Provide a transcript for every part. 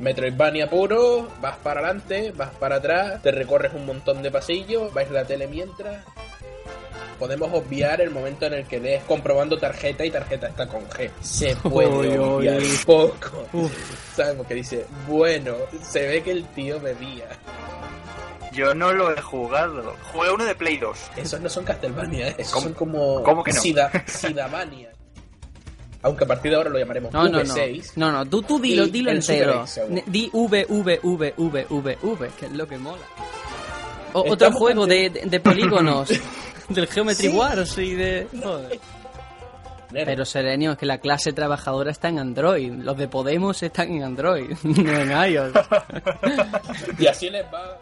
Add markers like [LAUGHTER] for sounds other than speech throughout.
Metroidvania puro, vas para adelante, vas para atrás, te recorres un montón de pasillos, vais la tele mientras. Podemos obviar el momento en el que lees comprobando tarjeta y tarjeta está con G. Se [LAUGHS] puede obviar un poco. ¿Sabes? Porque dice, bueno, se ve que el tío bebía. Yo no lo he jugado. Jugué uno de Play 2. Esos no son Castlevania, ¿eh? Esos ¿Cómo? son como ¿Cómo que no? Sida, [LAUGHS] Sidamania. Aunque a partir de ahora lo llamaremos No, no, no. V6. No, no, tú, tú dilo, dilo entero. Di V, V, V, V, V, V, que es lo que mola. O- otro Estamos juego de, de- de polígonos. [LAUGHS] del Geometry Sí. Wars y de... Joder. Pero Serenio, es que la clase trabajadora está en Android. Los de Podemos están en Android, [LAUGHS] no en iOS. [LAUGHS] Y así les va.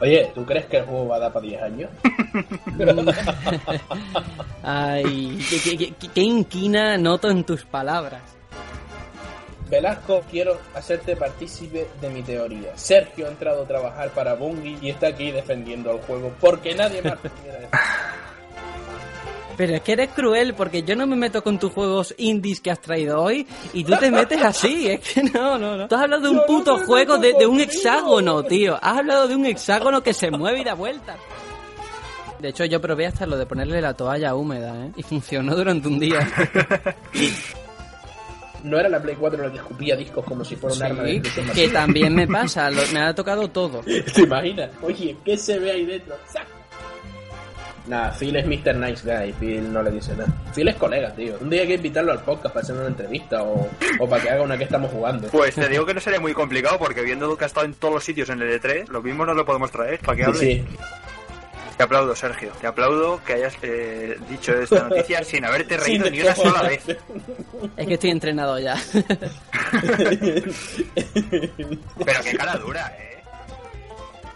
Oye, ¿tú crees que el juego va a dar para 10 años? [LAUGHS] Ay, qué, qué- qué- qué inquina noto en tus palabras. Velasco, quiero hacerte partícipe de mi teoría. Sergio ha entrado a trabajar para Bungie y está aquí defendiendo al juego porque nadie más [LAUGHS] quiere defender. Pero es que eres cruel porque yo no me meto con tus juegos indies que has traído hoy y tú te metes así. [LAUGHS] Es que no, no, no. Tú has hablado de un Yo puto juego de, de un hexágono, tío. Has hablado de un hexágono que se mueve y da vueltas. De hecho, yo probé hasta lo de ponerle la toalla húmeda, ¿eh? Y funcionó durante un día. No era la Play 4 la que escupía discos como si fuera un arma de que también me [LAUGHS] pasa, lo- me ha tocado todo. ¿Te imaginas? Oye, ¿qué se ve ahí dentro? ¡Sac! Nada, Phil es Mr. Nice Guy, Phil no le dice nada. Phil es colega, tío. Un día hay que invitarlo al podcast para hacer una entrevista o, o para que haga una que estamos jugando. Pues te digo que no sería muy complicado porque viendo que ha estado en todos los sitios en el E3, lo mismo no lo podemos traer para que hable. sí. Te aplaudo, Sergio. Te aplaudo que hayas eh, dicho esta noticia [LAUGHS] sin haberte reído ni una sola vez. Es que estoy entrenado ya. [LAUGHS] [LAUGHS] Pero qué cara dura, ¿eh?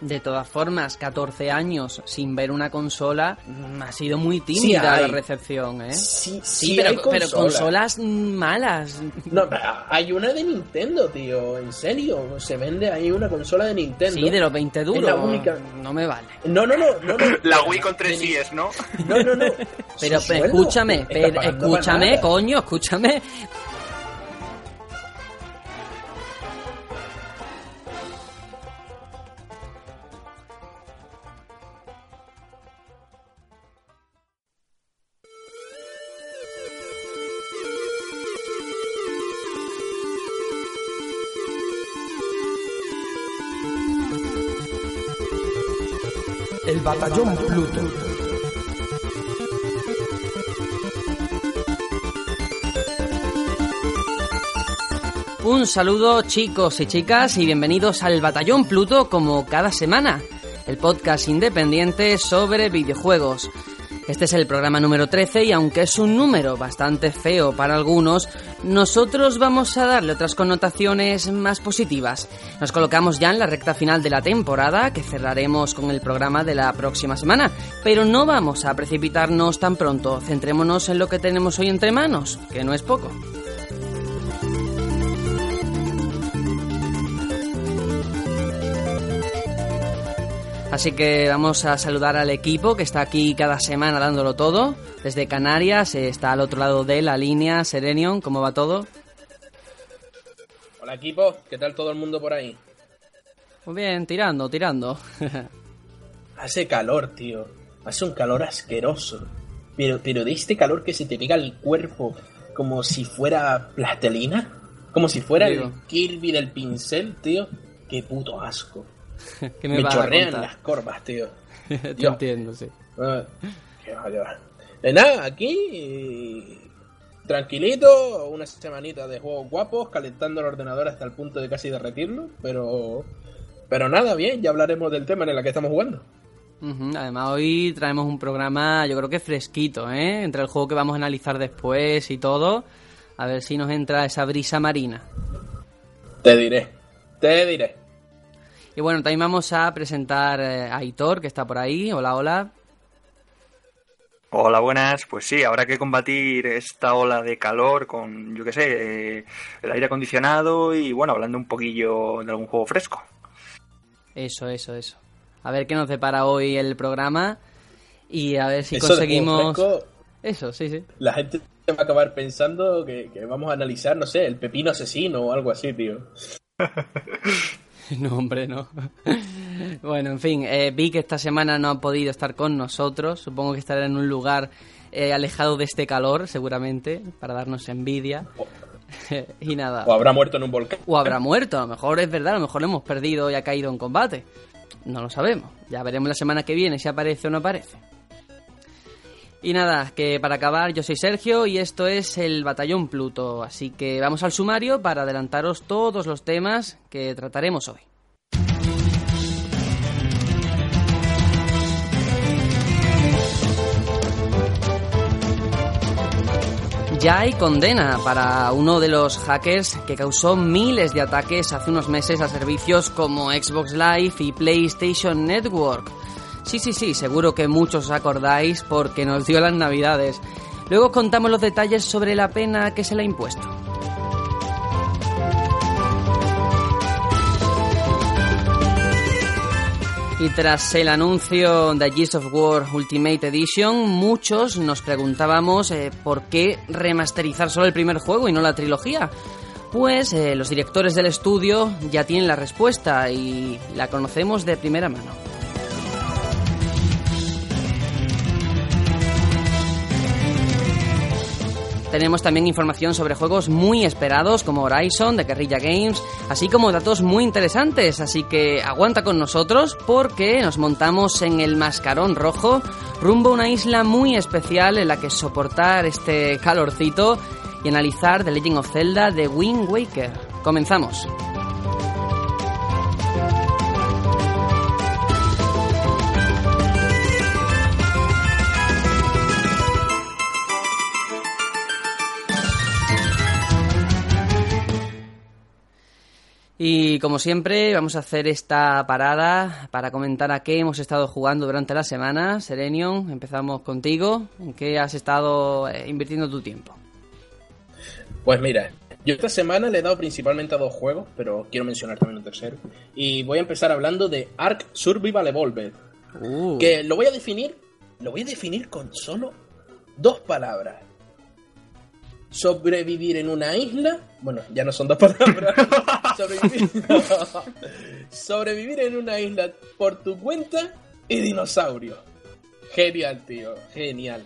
De todas formas, 14 años sin ver una consola mm, ha sido muy tímida la recepción, ¿eh? Sí, Sí, sí pero, hay pero consolas. malas. No, hay una de Nintendo, tío. En serio, se vende ahí una consola de Nintendo. Sí, de los 20 duros. Es la única. No me vale. No, no, no, no. no. La Wii con De tres Ni- IES, ¿no? No, no, no. Pero, pero escúchame, pero escúchame, coño, escúchame. Batallón Pluto. Un saludo chicos y chicas y bienvenidos al Batallón Pluto como cada semana, el podcast independiente sobre videojuegos. Este es el programa número 13 y aunque es un número bastante feo para algunos, nosotros vamos a darle otras connotaciones más positivas. Nos colocamos ya en la recta final de la temporada, que cerraremos con el programa de la próxima semana, pero no vamos a precipitarnos tan pronto, centrémonos en lo que tenemos hoy entre manos, que no es poco. Así que vamos a saludar al equipo que está aquí cada semana dándolo todo. Desde Canarias eh, está al otro lado de la línea Serenion. ¿Cómo va todo? Hola, equipo. ¿Qué tal todo el mundo por ahí? Muy bien, tirando, tirando. [LAUGHS] Hace calor, tío. Hace un calor asqueroso. Pero, pero de este calor que se te pega al cuerpo como si fuera plastelina. Como si fuera Digo. el Kirby del pincel, tío. Qué puto asco. [LAUGHS] ¿Qué Me, a chorrean las corvas, tío. [LAUGHS] Te entiendo, sí. Ah, qué va, qué va. De nada, aquí. Tranquilito, una semanita de juegos guapos, calentando el ordenador hasta el punto de casi derretirlo, pero. Pero nada, bien, ya hablaremos del tema en el que estamos jugando. Además, hoy traemos un programa, yo creo que fresquito, ¿eh? Entre el juego que vamos a analizar después y todo. A ver si nos entra esa brisa marina. Te diré, te diré. Y bueno, también vamos a presentar eh, a Aitor, que está por ahí. Hola, hola. Hola, buenas. Pues sí, habrá que combatir esta ola de calor con, yo qué sé, eh, el aire acondicionado y, bueno, hablando un poquillo de algún juego fresco. Eso, eso, eso. A ver qué nos depara hoy el programa y a ver si Eso conseguimos... juego fresco, Eso, sí, sí. la gente va a acabar pensando que, que vamos a analizar, no sé, el pepino asesino o algo así, tío. [LAUGHS] [LAUGHS] No, hombre, no. Bueno, en fin, eh, vi que esta semana no ha podido estar con nosotros. Supongo que estará en un lugar eh, alejado de este calor, seguramente, para darnos envidia. [LAUGHS] y nada. O habrá muerto en un volcán. O habrá muerto, a lo mejor es verdad, a lo mejor lo hemos perdido y ha caído en combate. No lo sabemos. Ya veremos la semana que viene si aparece o no aparece. Y nada, que para acabar yo soy Sergio y esto es el Batallón Pluto, así que vamos al sumario para adelantaros todos los temas que trataremos hoy. Ya hay condena para uno de los hackers que causó miles de ataques hace unos meses a servicios como Xbox Live y PlayStation Network. Sí, sí, sí, seguro que muchos os acordáis porque nos dio las navidades. Luego os contamos los detalles sobre la pena que se le ha impuesto. Y tras el anuncio de Gears of War Ultimate Edition, muchos nos preguntábamos eh, por qué remasterizar solo el primer juego y no la trilogía. Pues eh, los directores del estudio ya tienen la respuesta y la conocemos de primera mano. Tenemos también información sobre juegos muy esperados como Horizon de Guerrilla Games, así como datos muy interesantes, así que aguanta con nosotros porque nos montamos en el Mascarón Rojo rumbo a una isla muy especial en la que soportar este calorcito y analizar The Legend of Zelda de Wind Waker. Comenzamos. Y como siempre, vamos a hacer esta parada para comentar a qué hemos estado jugando durante la semana. Serenion, empezamos contigo. ¿En qué has estado eh, invirtiendo tu tiempo? Pues mira, yo esta semana le he dado principalmente a dos juegos, pero quiero mencionar también un tercero. Y voy a empezar hablando de Ark Survival Evolved. Uh, Que lo voy a definir, lo voy a definir con solo dos palabras. Sobrevivir en una isla. Bueno, ya no son dos [LAUGHS] palabras. Sobrevivir, [LAUGHS] Sobrevivir en una isla por tu cuenta y dinosaurio. Genial, tío. Genial.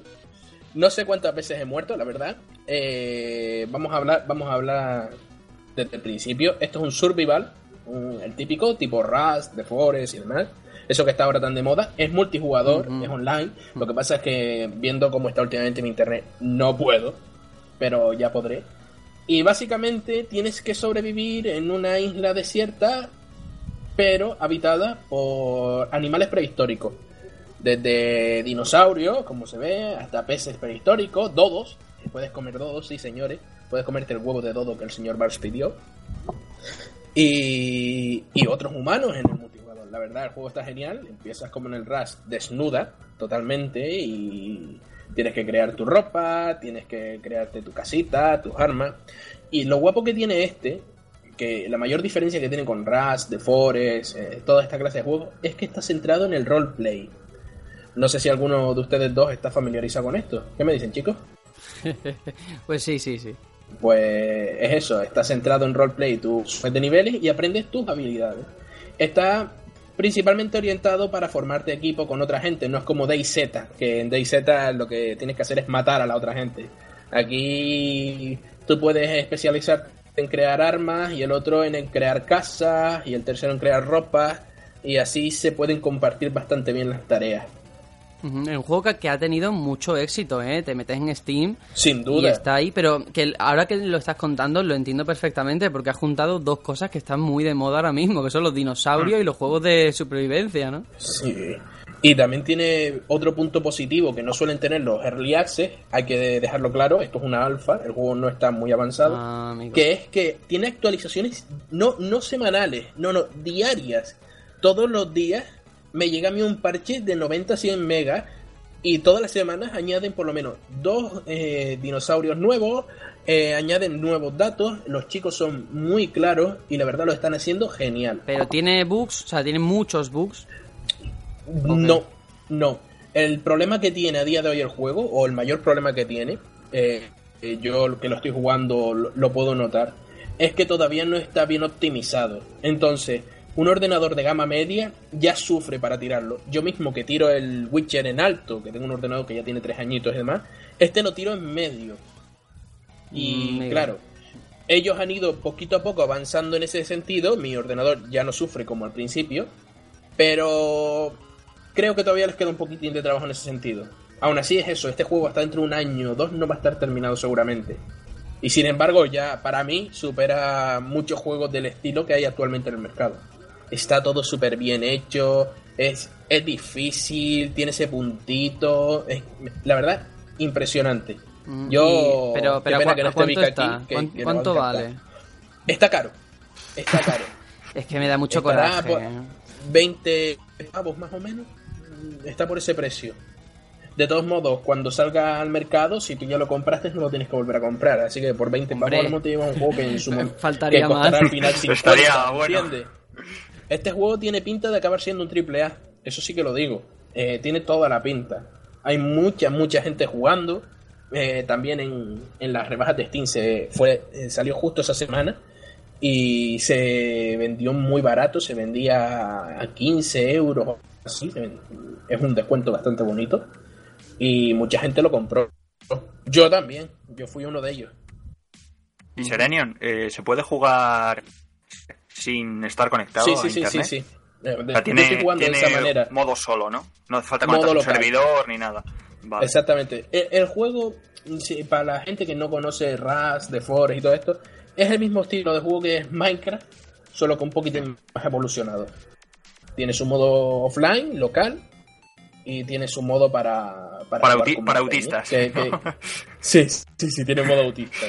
No sé cuántas veces he muerto, la verdad. Eh, vamos a hablar, vamos a hablar desde el principio. Esto es un survival, un- el típico tipo Rust, The Forest y demás. Eso que está ahora tan de moda. Es multijugador, es online. Lo que pasa es que viendo cómo está últimamente mi internet, no puedo. Pero ya podré. Y básicamente tienes que sobrevivir en una isla desierta, pero habitada por animales prehistóricos. Desde dinosaurios, como se ve, hasta peces prehistóricos, dodos. Puedes comer dodos, sí señores. Puedes comerte el huevo de dodo que el señor Bars pidió. Y, y otros humanos en el multijugador. La verdad, el juego está genial. Empiezas como en el Rust, desnuda totalmente y tienes que crear tu ropa, tienes que crearte tu casita, tus armas. Y lo guapo que tiene este, que la mayor diferencia que tiene con Rust, The Forest, eh, toda esta clase de juegos, es que está centrado en el roleplay. No sé si alguno de ustedes dos está familiarizado con esto. ¿Qué me dicen, chicos? [LAUGHS] pues sí, sí, sí. Pues es eso, está centrado en roleplay, tú subes de niveles y aprendes tus habilidades. Está principalmente orientado para formarte equipo con otra gente, no es como DayZ, que en DayZ lo que tienes que hacer es matar a la otra gente. Aquí tú puedes especializarte en crear armas y el otro en crear casas y el tercero en crear ropa y así se pueden compartir bastante bien las tareas. Un juego que, ha tenido mucho éxito, ¿eh? Te metes en Steam Sin y duda. está ahí, pero que ahora que lo estás contando lo entiendo perfectamente porque has juntado dos cosas que están muy de moda ahora mismo, que son los dinosaurios y los juegos de supervivencia, ¿no? Sí. Y también tiene otro punto positivo que no suelen tener los early access, hay que dejarlo claro, esto es una alfa, el juego no está muy avanzado, Ah, que es que tiene actualizaciones no, no semanales, no, no, diarias. Todos los días me llega a mí un parche de 90 a 100 megas y todas las semanas añaden por lo menos dos eh, dinosaurios nuevos, eh, añaden nuevos datos, los chicos son muy claros y la verdad lo están haciendo genial. Pero tiene bugs, o sea, tiene muchos bugs. No, no. El problema que tiene a día de hoy el juego, o el mayor problema que tiene, eh, eh, yo que lo estoy jugando lo, lo puedo notar, es que todavía no está bien optimizado. Entonces, un ordenador de gama media ya sufre para tirarlo. Yo mismo que tiro el Witcher en alto, que tengo un ordenador que ya tiene tres añitos y demás, este lo tiro en medio. Y Mm, claro, ellos han ido poquito a poco avanzando en ese sentido. Mi ordenador ya no sufre como al principio, pero creo que todavía les queda un poquitín de trabajo en ese sentido. Aún así es eso, este juego hasta dentro de un año o dos no va a estar terminado seguramente. Y sin embargo, ya para mí supera muchos juegos del estilo que hay actualmente en el mercado. Está todo súper bien hecho, es, es difícil, tiene ese puntito. es- la verdad, impresionante. Mm, Yo. y- pero, qué pero pena ¿cu- que no esté ¿cuánto Vic está? aquí, que- ¿Cuán- que le va a ¿Cuánto vale? Está caro. Está caro. [LAUGHS] Es que me da mucho Estará coraje. por 20 pavos más o menos. Está por ese precio. De todos modos, cuando salga al mercado, si tú ya lo compraste, no lo tienes que volver a comprar. Así que por 20 Hombre. pavos mejor te llevas un juego que en su [LAUGHS] momento Faltaría que más. al final 50, [LAUGHS] Estaría bueno. ¿entiendes? Este juego tiene pinta de acabar siendo un triple A. Eso sí que lo digo. Eh, tiene toda la pinta. Hay mucha, mucha gente jugando. Eh, también en, en las rebajas de Steam se fue, eh, salió justo esa semana y se vendió muy barato, se vendía a 15 euros, así, es un descuento bastante bonito y mucha gente lo compró. Yo también, yo fui uno de ellos. Y Serenion, ¿se puede jugar sin estar conectado Sí, a sí, sí, sí, sí. Eh, O sea, tiene, de esa manera. modo solo, ¿no? No hace falta conectar un servidor ni nada. Vale. Exactamente. El, el juego, sí, para la gente que no conoce Rust, The Forest y todo esto, es el mismo estilo de juego que es Minecraft, solo que un poquito más evolucionado. Tiene su modo offline, local, y tiene su modo para... Para, Para auti- con autistas. que- que- [LAUGHS] sí, sí, sí, tiene modo autista.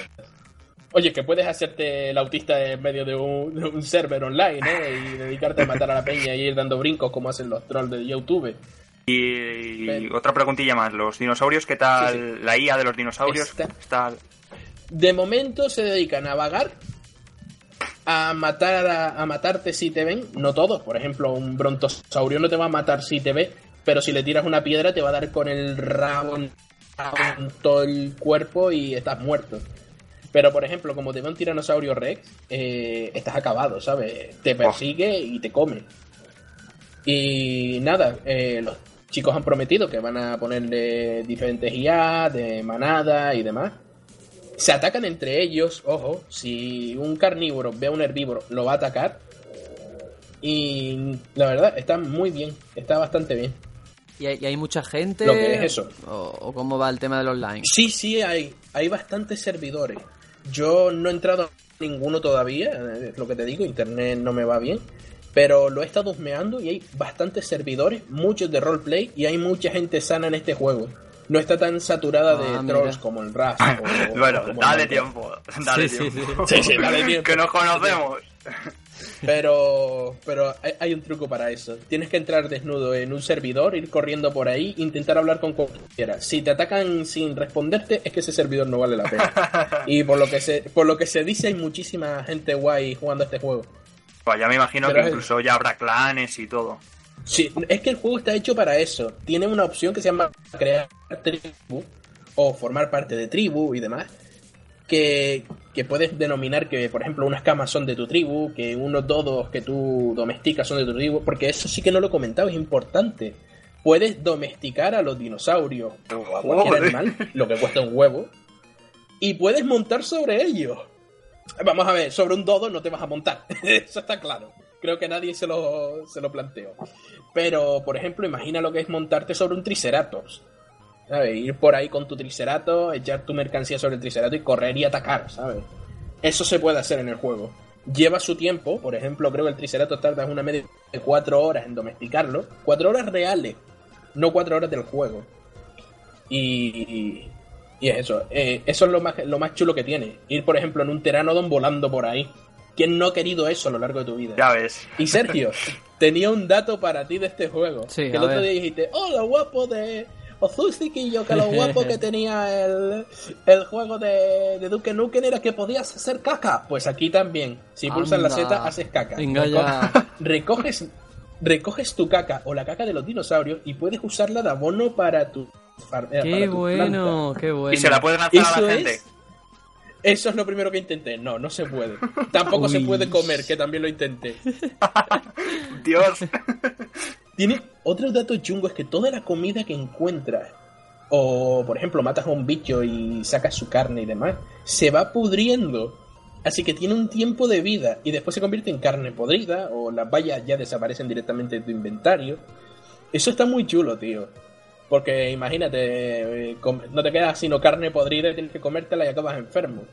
Oye, que puedes hacerte el autista en medio de un, de un server online, ¿eh? Y dedicarte a matar a la peña y ir dando brincos como hacen los trolls de YouTube. Y, otra preguntilla más. ¿Los dinosaurios qué tal? Sí, ¿La IA de los dinosaurios Está- está... De momento se dedican a vagar, a matar a, a matarte si te ven. No todos, por ejemplo, un brontosaurio no te va a matar si te ve, pero si le tiras una piedra te va a dar con el rabo en todo el cuerpo y estás muerto. Pero por ejemplo, como te ve un tiranosaurio rex, eh, estás acabado, ¿sabes? Te persigue y te come. Y nada, eh, los chicos han prometido que van a ponerle diferentes IA de manada y demás. Se atacan entre ellos, ojo, si un carnívoro ve a un herbívoro, lo va a atacar. Y la verdad, está muy bien, está bastante bien. ¿Y hay, y hay mucha gente? Lo que es eso. ¿O, o cómo va el tema del online? Sí, sí, hay, hay bastantes servidores. Yo no he entrado a ninguno todavía, eh, es lo que te digo, internet no me va bien. Pero lo he estado husmeando y hay bastantes servidores, muchos de roleplay y hay mucha gente sana en este juego. No está tan saturada Ah, de mira. trolls como el Rust. [LAUGHS] bueno, como dale tiempo. Dale Sí, sí, tiempo. Sí, sí, dale tiempo. [LAUGHS] que nos conocemos. Pero, pero hay, hay un truco para eso. Tienes que entrar desnudo en un servidor, ir corriendo por ahí, intentar hablar con cualquiera. Si te atacan sin responderte, es que ese servidor no vale la pena. [LAUGHS] Y por lo que se, por lo que se dice, hay muchísima gente guay jugando a este juego. Pues ya me imagino Pero que incluso ya habrá clanes y todo. Sí, es que el juego está hecho para eso. Tiene una opción que se llama crear tribu o formar parte de tribu y demás. Que, que puedes denominar que, por ejemplo, unas camas son de tu tribu, que unos dodos que tú domesticas son de tu tribu, porque eso sí que no lo he comentado, es importante. Puedes domesticar a los dinosaurios cualquier animal, lo que cuesta un huevo, y puedes montar sobre ellos. Vamos a ver, sobre un dodo no te vas a montar, [LAUGHS] eso está claro. Creo que nadie se lo, se lo planteó. Pero, por ejemplo, imagina lo que es montarte sobre un Triceratops. ¿Sabes? Ir por ahí con tu Triceratops, echar tu mercancía sobre el Triceratops y correr y atacar, ¿sabes? Eso se puede hacer en el juego. Lleva su tiempo, por ejemplo, creo que el Triceratops tarda una media de 4 horas en domesticarlo. 4 horas reales, no 4 horas del juego. Y, y es eso. Eh, eso es lo más, lo más chulo que tiene. Ir, por ejemplo, en un Pteranodon volando por ahí. ¿Quién no ha querido eso a lo largo de tu vida? Ya ves. Y Sergio, [LAUGHS] tenía un dato para ti de este juego. Sí, que el otro ver. día dijiste, oh, lo guapo de Ozuziquillo, que lo [LAUGHS] guapo que tenía el, el juego de, de Duke Nukem era que podías hacer caca. Pues aquí también. Si pulsas la Anda. Z, haces caca. Venga ya. Reco- [LAUGHS] Recoges, recoges tu caca o la caca de los dinosaurios y puedes usarla de abono para tu. far- eh, para Qué tu bueno, qué bueno. Y se la puedes lanzar a la es. gente. Eso es lo primero que intenté. No, no se puede. Tampoco se puede comer, que también lo intenté. [LAUGHS] Dios. Tiene otro dato chungo es que toda la comida que encuentras, o por ejemplo matas a un bicho y sacas su carne y demás, se va pudriendo. Así que tiene un tiempo de vida y después se convierte en carne podrida o las vallas ya desaparecen directamente de tu inventario. Eso está muy chulo, tío. Porque imagínate, eh, no te quedas sino carne podrida y tienes que comértela y acabas enfermo.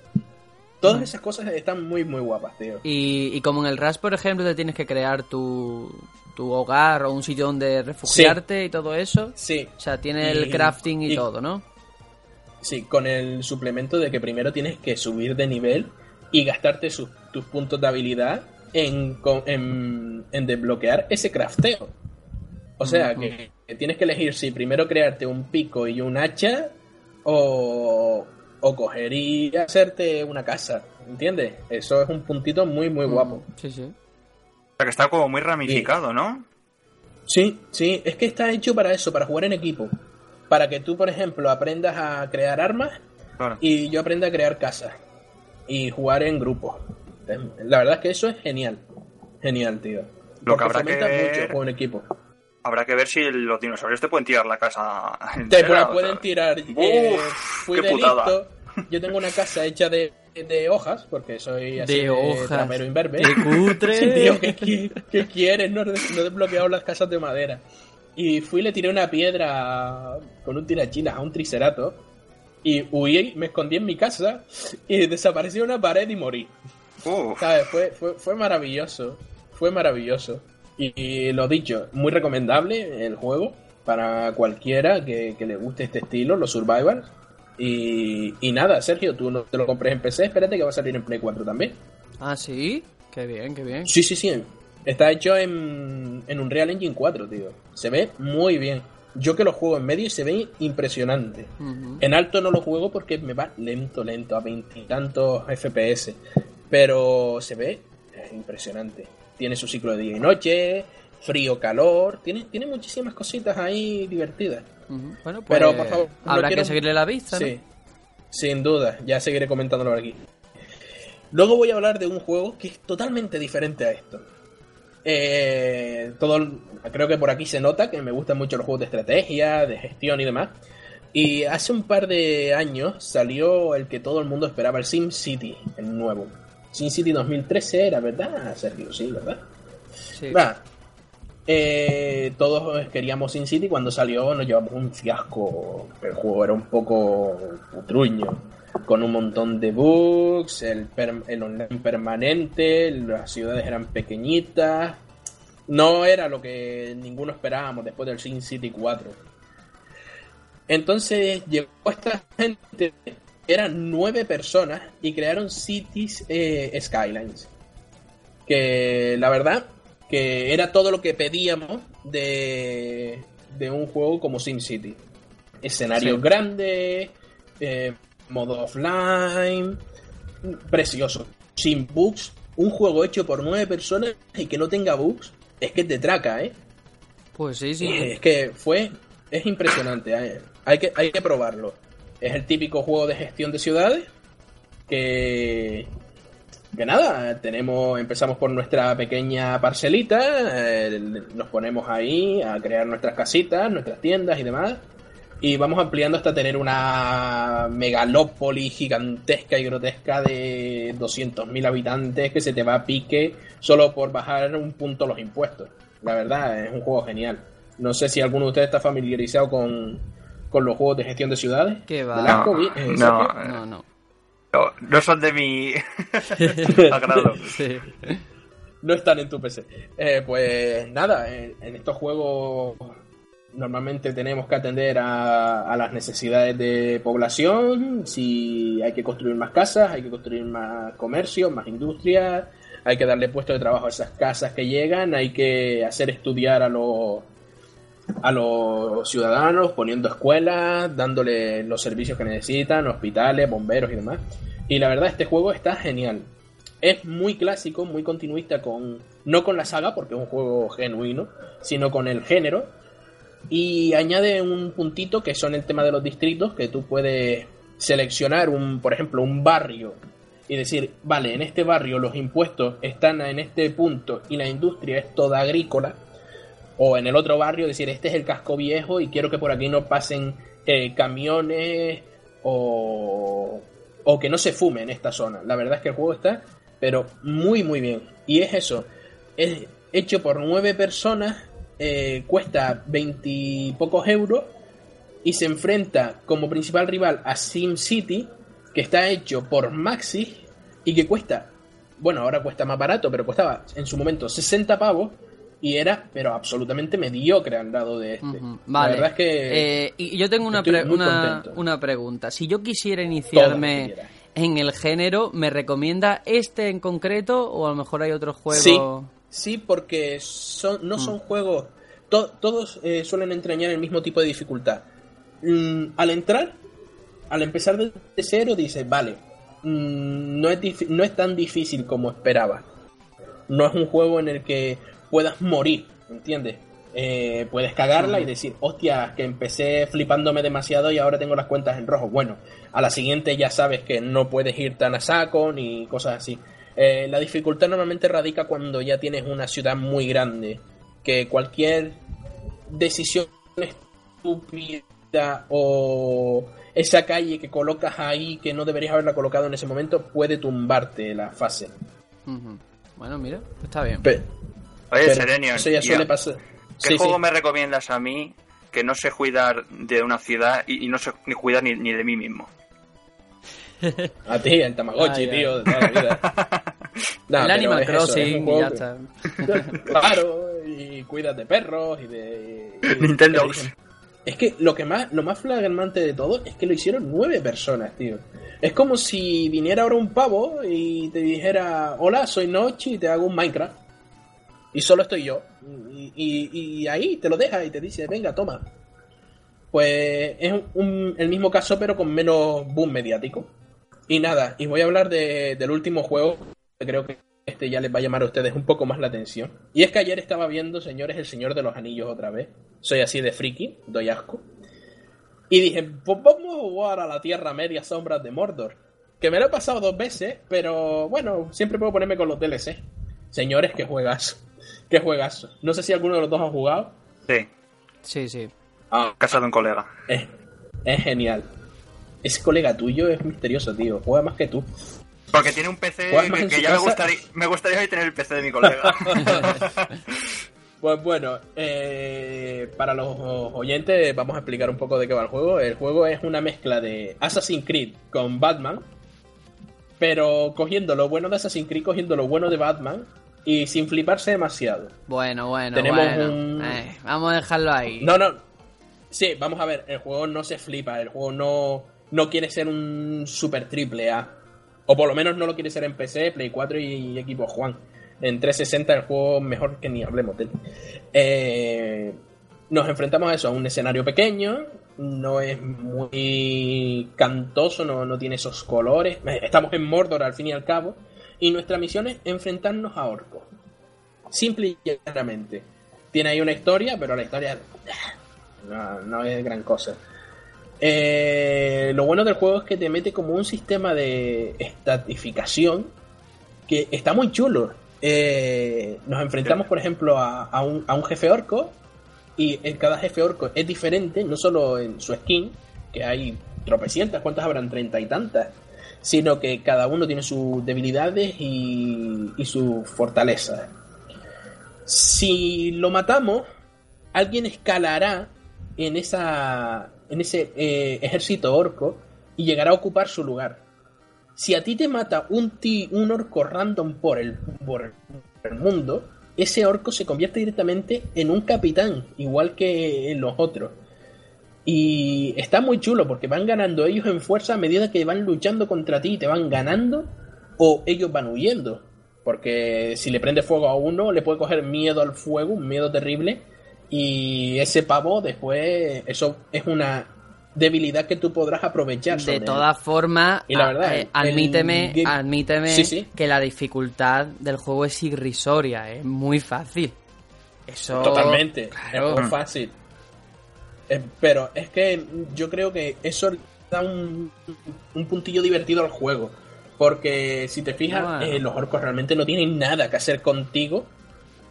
Todas esas cosas están muy, muy guapas, tío. Y, y como en el Rush, por ejemplo, te tienes que crear tu, tu hogar o un sitio donde refugiarte y todo eso. Sí, O sea, tiene el crafting y, y- todo, ¿no? Sí, con el suplemento de que primero tienes que subir de nivel y gastarte sus- tus puntos de habilidad en, en, en desbloquear ese crafteo. O sea, que tienes que elegir si primero crearte un pico y un hacha o, o coger y hacerte una casa. ¿Entiendes? Eso es un puntito muy, muy guapo. Mm, Sí, sí. O sea, que está como muy ramificado, ¿no? Sí, sí, es que está hecho para eso, para jugar en equipo. Para que tú, por ejemplo, aprendas a crear armas Claro. y yo aprendo a crear casas y jugar en grupo. La verdad es que eso es genial. Genial, tío. Lo que Porque habrá que fomenta ver- mucho el juego en equipo. Habrá que ver si los dinosaurios te pueden tirar la casa. Te entera, la o pueden sea. tirar. Uf, eh, fui qué de putada. listo. Yo tengo una casa hecha de, de hojas, porque soy así De hojas. tramero imberbe. ¡Qué cutre! [LAUGHS] Sí, tío, ¿qué, qui- qué quieres? No, he- no he desbloqueado las casas de madera. Y fui y le tiré una piedra con un tirachinas a un triceratops. Y huí, me escondí en mi casa y desapareció una pared y morí. Uf, ¿Sabes? Fue, fue, fue maravilloso. Fue maravilloso. Y, y lo dicho, muy recomendable el juego para cualquiera que, que le guste este estilo, los survivals. Y, y nada, Sergio, tú no te lo compres en PC, espérate que va a salir en Play 4 también. Ah, sí. Qué bien, qué bien. Sí, sí, sí. Está hecho en, en Unreal Engine 4, tío. Se ve muy bien. Yo que lo juego en medio y se ve impresionante. En alto no lo juego porque me va lento, lento, a veintitantos FPS. Pero se ve eh, impresionante. Tiene su ciclo de día y noche, frío, calor. Tiene, tiene muchísimas cositas ahí divertidas. Bueno, pues Pero, por favor, no habrá quiero- que seguirle la vista, ¿no? Sí, sin duda. Ya seguiré comentándolo aquí. Luego voy a hablar de un juego que es totalmente diferente a esto. Eh, todo, creo que por aquí se nota que me gustan mucho los juegos de estrategia, de gestión y demás. Y hace un par de años salió el que todo el mundo esperaba, el Sim City, el nuevo. Sim City 2013 era, ¿verdad, Sergio? Sí, ¿verdad? Sí. Eh, todos queríamos Sin City cuando salió nos llevamos un fiasco. El juego era un poco putruño. Con un montón de bugs, el, per- el online permanente, las ciudades eran pequeñitas. No era lo que ninguno esperábamos después del Sin City 4. Entonces llegó esta gente, eran nueve personas y crearon Cities eh, Skylines. Que la verdad que era todo lo que pedíamos de, de un juego como SimCity. Escenarios Sí. grandes, eh, modo offline, precioso, sin bugs, un juego hecho por nueve personas y que no tenga bugs, es que te traca, ¿eh? Pues sí, sí. Es que fue, es impresionante, ¿eh? hay, que, hay que probarlo. Es el típico juego de gestión de ciudades que, que nada, tenemos, empezamos por nuestra pequeña parcelita, eh, nos ponemos ahí a crear nuestras casitas, nuestras tiendas y demás. Y vamos ampliando hasta tener una megalópoli gigantesca y grotesca de 200.000 habitantes que se te va a pique solo por bajar un punto los impuestos. La verdad, es un juego genial. No sé si alguno de ustedes está familiarizado con, con los juegos de gestión de ciudades. ¿Qué va? Eh, no. No, no. no, no son de mi [LAUGHS] agrado. Sí. no están en tu PC. Eh, pues nada, en, en estos juegos normalmente tenemos que atender a, a las necesidades de población, si hay que construir más casas, hay que construir más comercio, más industria, hay que darle puesto de trabajo a esas casas que llegan, hay que hacer estudiar a los a los ciudadanos, poniendo escuelas, dándole los servicios que necesitan, hospitales, bomberos y demás. Y la verdad, este juego está genial. Es muy clásico, muy continuista con. No con la saga, porque es un juego genuino, sino con el género. Y añade un puntito que son el tema de los distritos, que tú puedes seleccionar un, por ejemplo, un barrio y decir, vale, en este barrio los impuestos están en este punto y la industria es toda agrícola, o en el otro barrio decir, este es el casco viejo y quiero que por aquí no pasen eh, camiones o, o que no se fume en esta zona. La verdad es que el juego está, pero muy, muy bien. Y es eso, es hecho por nueve personas, eh, cuesta veintipocos euros y se enfrenta como principal rival a SimCity, que está hecho por Maxis y que cuesta, bueno, ahora cuesta más barato, pero costaba en su momento 60 pavos y era, pero absolutamente mediocre al lado de este. Ujú, La Vale. verdad es que Eh, y yo tengo una, pre- una, una pregunta. Si yo quisiera iniciarme en el género, ¿me recomienda este en concreto o a lo mejor hay otro juego? Sí, sí, porque son, Mm. no son juegos. to- todos eh, suelen entrañar el mismo tipo de dificultad. Mm, al entrar, al empezar de cero, dices, vale, mm, no, es no es tan difícil como esperaba. No es un juego en el que puedas morir, ¿entiendes? Eh, puedes cagarla y decir, hostia, que empecé flipándome demasiado y ahora tengo las cuentas en rojo. Bueno, a la siguiente ya sabes que no puedes ir tan a saco ni cosas así. Eh, la dificultad normalmente radica cuando ya tienes una ciudad muy grande, que cualquier decisión estúpida o esa calle que colocas ahí que no deberías haberla colocado en ese momento puede tumbarte la fase. Bueno, mira, está bien. Oye, pero Serenion, eso ya ¿y suele a- pasar. ¿qué Sí, juego sí. me recomiendas a mí que no sé cuidar de una ciudad y, y no sé ni cuidar ni, ni de mí mismo? [LAUGHS] A ti, el Tamagotchi, tío, de toda la vida. [LAUGHS] El Animal es eso, Crossing y juego ya que- está. [LAUGHS] Claro, y cuidas de perros y de. y de- Nintendo. Es que lo que más, lo más flagrante de todo es que lo hicieron nueve personas, tío. Es como si viniera ahora un pavo y te dijera, hola, soy Nochi y te hago un Minecraft. Y solo estoy yo. Y, ahí te lo deja y te dice, venga, toma. Pues es el mismo caso, pero con menos boom mediático. Y nada, y voy a hablar de- del último juego, que creo que este ya les va a llamar a ustedes un poco más la atención. Y es que ayer estaba viendo, señores, El Señor de los Anillos otra vez. Soy así de friki, doy asco. Y dije, pues vamos a jugar a la Tierra Media Sombras de Mordor. Que me lo he pasado dos veces, pero bueno, siempre puedo ponerme con los DLC. Señores, qué juegazo. Qué juegazo. No sé si alguno de los dos ha jugado. Sí, Sí, sí. Ah, casa de un colega. es, es genial. Ese colega tuyo es misterioso, tío. Juega más que tú. Porque tiene un PC ¿Juegas más que, ya me gustaría, me gustaría hoy tener el PC de mi colega. [LAUGHS] Pues bueno, eh, para los oyentes vamos a explicar un poco de qué va el juego. El juego es una mezcla de Assassin's Creed con Batman, pero cogiendo lo bueno de Assassin's Creed, cogiendo lo bueno de Batman y sin fliparse demasiado. Bueno, bueno, Tenemos bueno. un- Eh, vamos a dejarlo ahí. No, no. Sí, vamos a ver, el juego no se flipa, el juego no, no quiere ser un super triple A. O por lo menos no lo quiere ser en PC, Play 4 y equipo Juan. En 360 el juego mejor que ni hablemos de él. Eh, nos enfrentamos a eso, a un escenario pequeño, no es muy cantoso, no, no tiene esos colores. Eh, Estamos en Mordor al fin y al cabo. Y nuestra misión es enfrentarnos a orcos. Simple y llanamente. Tiene ahí una historia, pero la historia no, es gran cosa. Eh, lo bueno del juego es que te mete como un sistema de estatificación que está muy chulo. Eh, nos enfrentamos, por ejemplo, a, un, jefe orco y cada jefe orco es diferente, no solo en su skin, que hay tropecientas, ¿cuántas habrán? Treinta y tantas, sino que cada uno tiene sus debilidades y, y sus fortalezas. Si lo matamos, alguien escalará en esa en ese eh, ejército orco y llegará a ocupar su lugar. Si a ti te mata un ti, un orco random por el, por el mundo, ese orco se convierte directamente en un capitán, igual que en los otros. Y está muy chulo porque van ganando ellos en fuerza a medida que van luchando contra ti y te van ganando o ellos van huyendo. Porque si le prende fuego a uno, le puede coger miedo al fuego, un miedo terrible. Y ese pavo después, eso es una debilidad que tú podrás aprovechar. De todas formas, Y la a- verdad, eh, el admíteme, game- admíteme Sí, sí. que la dificultad del juego es irrisoria, es muy fácil. Eso Totalmente. claro. Es muy fácil. Eh, pero es que yo creo que eso da un, un puntillo divertido al juego. Porque si te fijas, Bueno. eh, los orcos realmente no tienen nada que hacer contigo.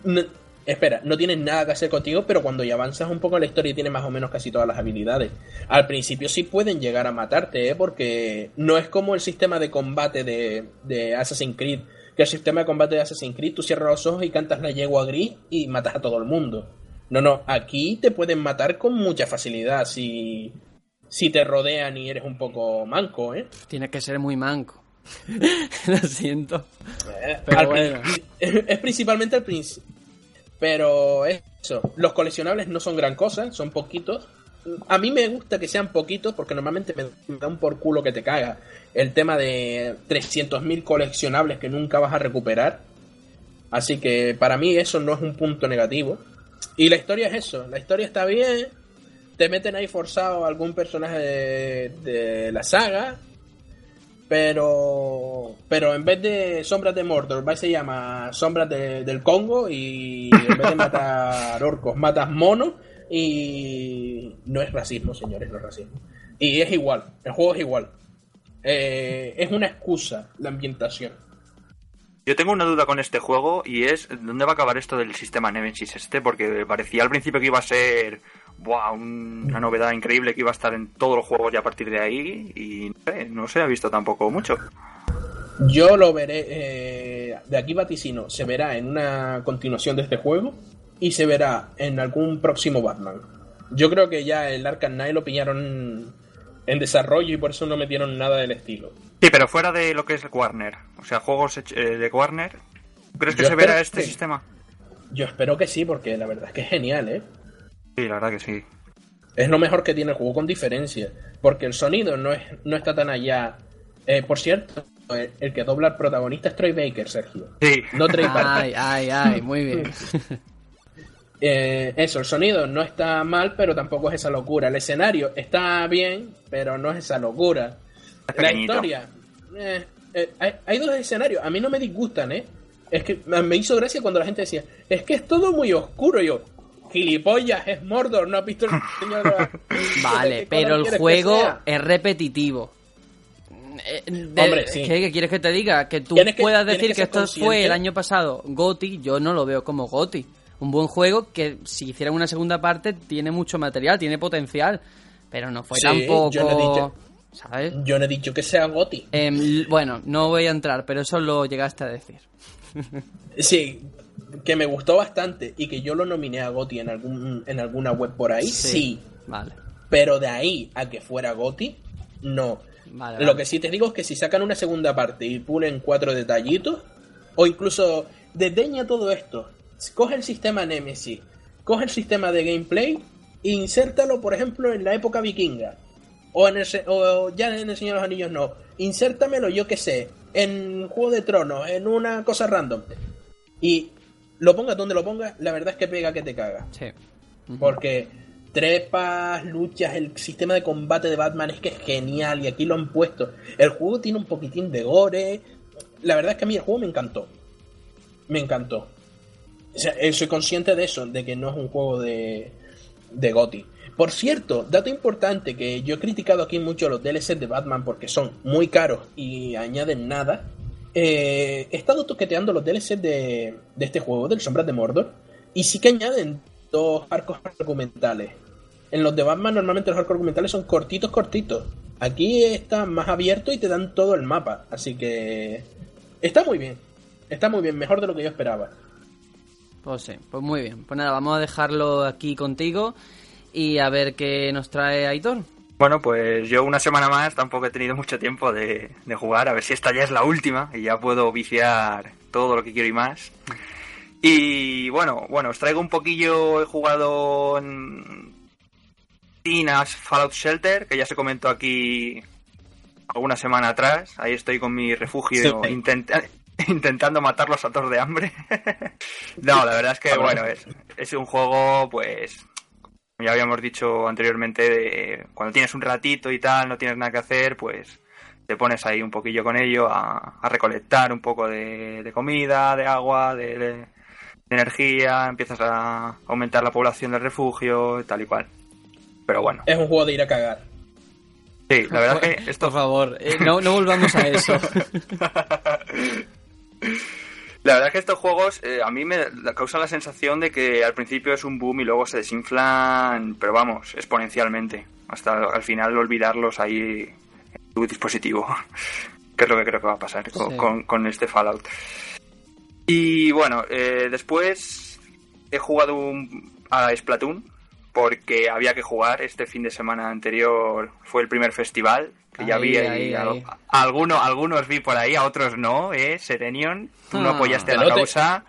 No- espera, no tienen nada que hacer contigo, pero cuando ya avanzas un poco en la historia tienes más o menos casi todas las habilidades. Al principio sí pueden llegar a matarte, ¿eh? porque no es como el sistema de combate de, de Assassin's Creed. Que el sistema de combate de Assassin's Creed, tú cierras los ojos y cantas la yegua gris y matas a todo el mundo. No, no, aquí te pueden matar con mucha facilidad si, si te rodean y eres un poco manco, ¿eh? Tienes que ser muy manco. [LAUGHS] Lo siento. Eh, Pero bueno. [LAUGHS] es principalmente al principio. Pero eso, los coleccionables no son gran cosa, son poquitos. A mí me gusta que sean poquitos porque normalmente me me dan por culo que te caga. El tema de 300.000 coleccionables que nunca vas a recuperar. Así que para mí eso no es un punto negativo. Y la historia es eso, la historia está bien. Te meten ahí forzado a algún personaje de, la saga. Pero pero en vez de Sombras de Mordor, va se llama Sombras de- del Congo y en vez de matar [LAUGHS] orcos, matas monos y no es racismo, señores, no es racismo. Y es igual, el juego es igual. Eh, es una excusa la ambientación. Yo tengo una duda con este juego y es dónde va a acabar esto del sistema Nemesis este, porque parecía al principio que iba a ser buah, un- una novedad increíble que iba a estar en todos los juegos ya a partir de ahí y no no se ha visto tampoco mucho. Yo lo veré, eh, de aquí vaticino, se verá en una continuación de este juego y se verá en algún próximo Batman. Yo creo que ya el Arkham Knight lo pillaron en desarrollo y por eso no metieron nada del estilo. Sí, pero fuera de lo que es el Warner, o sea, juegos eh, de Warner, ¿crees que Yo se verá este que- sistema? Yo espero que sí, porque la verdad es que es genial, ¿eh? Sí, la verdad que sí. Es lo mejor que tiene el juego con diferencia, porque el sonido no, es, no está tan allá. Eh, por cierto, el, el que dobla al protagonista es Troy Baker, Sergio. Sí, No Trey Parker. [LAUGHS] Ay, ay, ay, muy bien. [LAUGHS] Eh, eso, el sonido no está mal, pero tampoco es esa locura. El escenario está bien, pero no es esa locura. Es La historia. eh, eh, hay, hay dos escenarios. A mí no me disgustan, ¿eh? Es que me hizo gracia cuando la gente decía, es que es todo muy oscuro. Y yo, gilipollas, es Mordor, no has visto el [LAUGHS] señor. ¿De Vale, pero el juego es repetitivo. Eh, de- Hombre, sí. ¿qué, qué quieres que te diga? Que tú que- puedas decir que esto consciente. fue el año pasado GOTI, yo no lo veo como GOTI. Un buen juego que si hicieran una segunda parte tiene mucho material, tiene potencial, pero no fue Sí, tampoco... yo no he dicho- ¿Sabes? Yo no he dicho que sea Goti. Em, bueno, no voy a entrar, pero eso lo llegaste a decir. [LAUGHS] Sí, que me gustó bastante y que yo lo nominé a Goti en, algún, en alguna web por ahí, sí. Vale. Pero de ahí a que fuera Goti, no. Vale, Lo que sí te digo es que si sacan una segunda parte y pulen cuatro detallitos, o incluso desdeña todo esto, coge el sistema Nemesis, coge el sistema de gameplay e insértalo, por ejemplo, en la época vikinga. O, en el, o ya en el Señor de los Anillos no. Insértamelo, yo que sé, en Juego de Tronos, en una cosa random. Y lo pongas donde lo pongas, la verdad es que pega que te caga. Sí. Porque trepas, luchas, el sistema de combate de Batman es que es genial y aquí lo han puesto. El juego tiene un poquitín de gore. La verdad es que a mí el juego me encantó. Me encantó. Sea, eh, soy consciente de eso, de que no es un juego de, de GOTY. Por cierto, dato importante que yo he criticado aquí mucho los DLC de Batman porque son muy caros y añaden nada. Eh, he estado toqueteando los DLC de, de este juego, del Sombras de Mordor, y sí que añaden dos arcos argumentales. En los de Batman normalmente los arcos argumentales son cortitos, cortitos. Aquí está más abierto y te dan todo el mapa. Así que está muy bien. Está muy bien, mejor de lo que yo esperaba. Pues sí, pues muy bien. Pues nada, vamos a dejarlo aquí contigo y a ver qué nos trae Aitor. Bueno, pues yo una semana más tampoco he tenido mucho tiempo de, de jugar, a ver si esta ya es la última y ya puedo viciar todo lo que quiero y más. Y bueno, bueno, os traigo un poquillo, he jugado en Tinas Fallout Shelter, que ya se comentó aquí alguna semana atrás, ahí estoy con mi refugio Sí. intenta- [LAUGHS] intentando matarlos a todos de hambre. [LAUGHS] no, la verdad es que bueno, es, es un juego pues como ya habíamos dicho anteriormente, de cuando tienes un ratito y tal, no tienes nada que hacer, pues te pones ahí un poquillo con ello a, a recolectar un poco de, de comida, de agua, de, de- de energía, empiezas a aumentar la población del refugio, tal y cual. Pero bueno, Es un juego de ir a cagar. Sí, la verdad es que [LAUGHS] esto... Por favor, eh, no, no volvamos a eso. La verdad es que estos juegos eh, a mí me causan la sensación de que al principio es un boom y luego se desinflan, pero vamos, exponencialmente. Hasta al final olvidarlos ahí en tu dispositivo. [LAUGHS] que es lo que creo que va a pasar con, Sí. con- con este Fallout. Y bueno, eh, después he jugado un- a Splatoon porque había que jugar. Este fin de semana anterior fue el primer festival que ya vi ahí, ahí. ahí. a- a algunos, algunos vi por ahí, a otros no, ¿eh? Serenion, tú no Ah. apoyaste la no te- causa.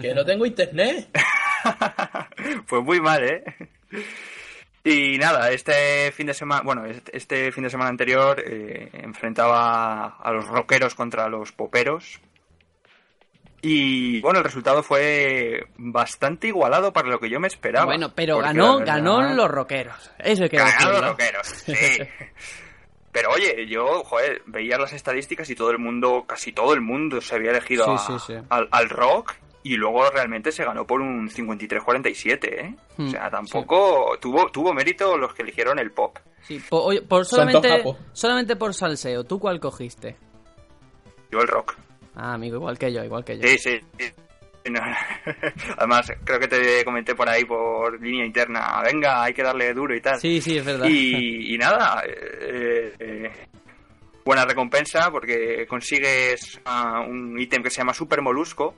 Que no tengo internet. [LAUGHS] pues muy mal, ¿eh? Y nada, este fin de semana, bueno, este- fin de semana anterior eh, enfrentaba a los rockeros contra los poperos. Y bueno, el resultado fue bastante igualado para lo que yo me esperaba. Bueno, pero ganó, verdad- ganó los rockeros. Eso hay que Ganaron los rockeros, sí. [LAUGHS] Pero oye, yo, joder, veía las estadísticas y todo el mundo, casi todo el mundo se había elegido Sí, a- sí, sí. Al, al rock y luego realmente se ganó por un 53-47, ¿eh? Hmm, o sea, tampoco tuvo, tuvo mérito los que eligieron el pop. Sí, po- oye, por solamente, solamente por salseo, ¿tú cuál cogiste? Yo el rock. Ah, amigo, igual que yo, igual que yo. Sí, sí. sí. [LAUGHS] Además, creo que te comenté por ahí por línea interna, venga, hay que darle duro y tal. Sí, sí, es verdad. Y, [LAUGHS] y nada, eh, eh, buena recompensa porque consigues ah, un ítem que se llama Super Molusco,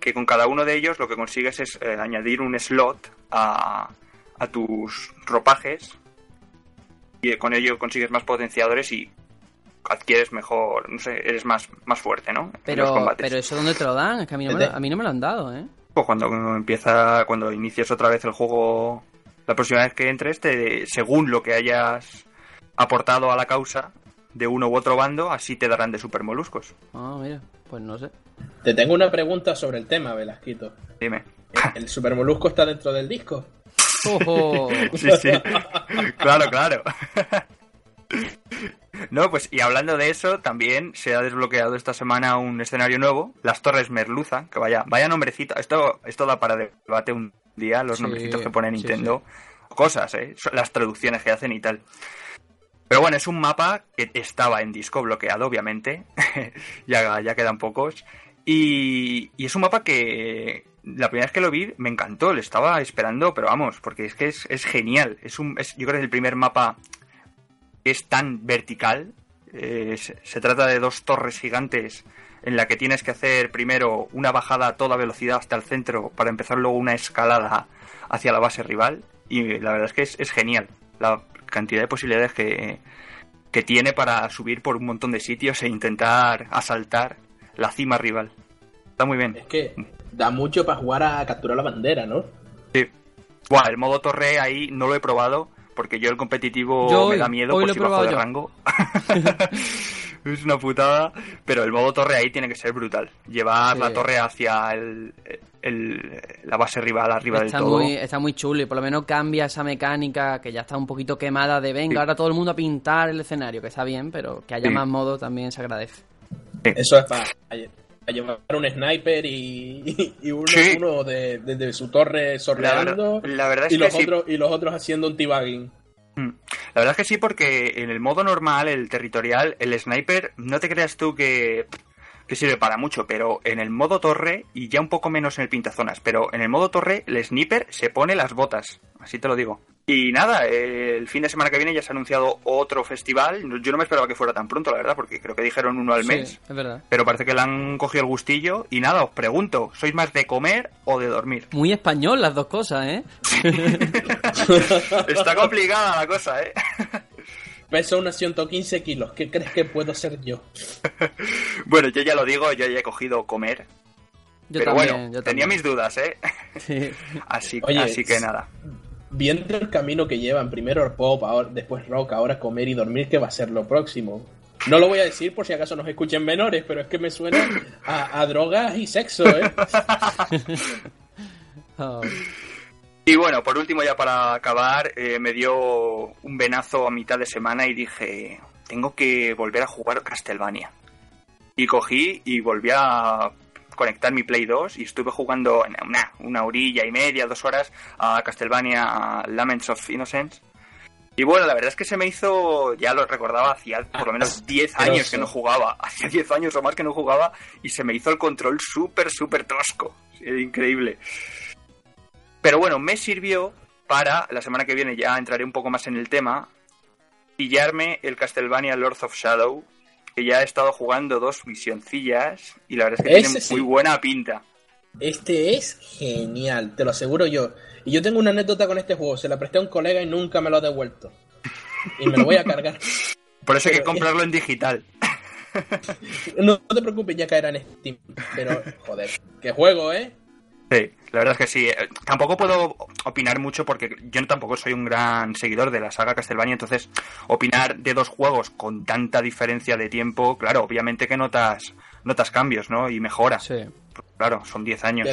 que con cada uno de ellos lo que consigues es eh, añadir un slot a, a tus ropajes y con ello consigues más potenciadores y adquieres mejor, no sé, eres más, más fuerte, ¿no? En los Pero, combates. pero eso dónde te lo dan? Es que a mí no, me lo, a mí no me lo han dado, ¿eh? Pues cuando empieza, cuando inicias otra vez el juego, la próxima vez que entres, te, según lo que hayas aportado a la causa de uno u otro bando, así te darán de super moluscos. Ah, mira, pues no sé. Te tengo una pregunta sobre el tema, Velasquito. Dime. ¿El Super Molusco está dentro del disco? Ojo. [LAUGHS] Sí, sí. claro, claro. [LAUGHS] No, pues y hablando de eso, también se ha desbloqueado esta semana un escenario nuevo, las Torres Merluza, que vaya, vaya nombrecito, esto, esto da para debate un día, los Sí, nombrecitos que pone sí, Nintendo, cosas, eh, las traducciones que hacen y tal. Pero bueno, es un mapa que estaba en disco bloqueado, obviamente, [LAUGHS] ya, ya quedan pocos, y, y es un mapa que la primera vez que lo vi me encantó, le estaba esperando, pero vamos, porque es que es, es genial, es un, es, yo creo que es el primer mapa es tan vertical. Eh, se, se trata de dos torres gigantes en la que tienes que hacer primero una bajada a toda velocidad hasta el centro para empezar luego una escalada hacia la base rival. Y la verdad es que es, es genial la cantidad de posibilidades que, que tiene para subir por un montón de sitios e intentar asaltar la cima rival. Está muy bien. Es que da mucho para jugar a capturar la bandera, ¿no? Sí. Buah, el modo torre ahí no lo he probado porque yo el competitivo Yo me hoy- da miedo por si bajo de yo. rango. [LAUGHS] es una putada, pero el modo torre ahí tiene que ser brutal. Llevar Sí. la torre hacia el, el- la base rival arriba Está del todo. muy, está muy chulo y por lo menos cambia esa mecánica que ya está un poquito quemada de venga, Sí. ahora todo el mundo a pintar el escenario, que está bien, pero que haya Sí. más modo también se agradece. Eso es para, llevar un sniper y, y uno, Sí. uno de, desde su torre La, sorreando verdad- la verdad es y, que los sí. otros, y los otros haciendo un teabagging. Mm. La verdad es que sí, porque en el modo normal, el territorial, el sniper, no te creas tú que, que sirve para mucho, pero en el modo torre, y ya un poco menos en el pintazonas, pero en el modo torre, el sniper se pone las botas, así te lo digo. Y nada, eh, el fin de semana que viene ya se ha anunciado otro festival. Yo no me esperaba que fuera tan pronto, la verdad, porque creo que dijeron uno al Sí, mes. es verdad. Pero parece que le han cogido el gustillo. Y nada, os pregunto, ¿sois más de comer o de dormir? Muy español las dos cosas, ¿eh? [LAUGHS] Está complicada la cosa, ¿eh? [LAUGHS] Peso unos 115 kilos. ¿Qué crees que puedo ser yo? [LAUGHS] Bueno, yo ya lo digo, yo ya he cogido comer. Yo pero también, bueno, yo tenía también. mis dudas, ¿eh? Sí. Así, Oye, así que nada. Viendo el camino que llevan, primero pop, ahora, después rock, ahora comer y dormir, ¿qué va a ser lo próximo? No lo voy a decir por si acaso nos escuchen menores, pero es que me suena a, a drogas y sexo, ¿eh? [LAUGHS] Oh. Y bueno, por último, ya para acabar, eh, me dio un venazo a mitad de semana y dije, tengo que volver a jugar Castlevania. Y cogí y volví a conectar mi Play 2 y estuve jugando una, una orilla y media, dos horas a Castlevania Laments of Innocence. Y bueno, la verdad es que se me hizo, ya lo recordaba, hacía por lo menos [LAUGHS] 10 años que no jugaba. [LAUGHS] Hacía 10 años o más que no jugaba y se me hizo el control súper, súper tosco. Increíble. Pero bueno, me sirvió para, la semana que viene ya entraré un poco más en el tema, pillarme el Castlevania Lords of Shadow, que ya he estado jugando dos misioncillas y la verdad es que tiene muy buena pinta. Este es genial, te lo aseguro yo. Y yo tengo una anécdota con este juego, se la presté a un colega y nunca me lo ha devuelto. Y me lo voy a cargar. [LAUGHS] Por eso hay que comprarlo en digital. [LAUGHS] No, te preocupes, ya caerá en Steam. Pero, joder, qué juego, ¿eh? Sí, la verdad es que sí. Eh, tampoco puedo opinar mucho porque yo tampoco soy un gran seguidor de la saga Castlevania, entonces opinar de dos juegos con tanta diferencia de tiempo, claro, obviamente que notas notas cambios, ¿no? Y mejora. Sí. Claro, son 10 años.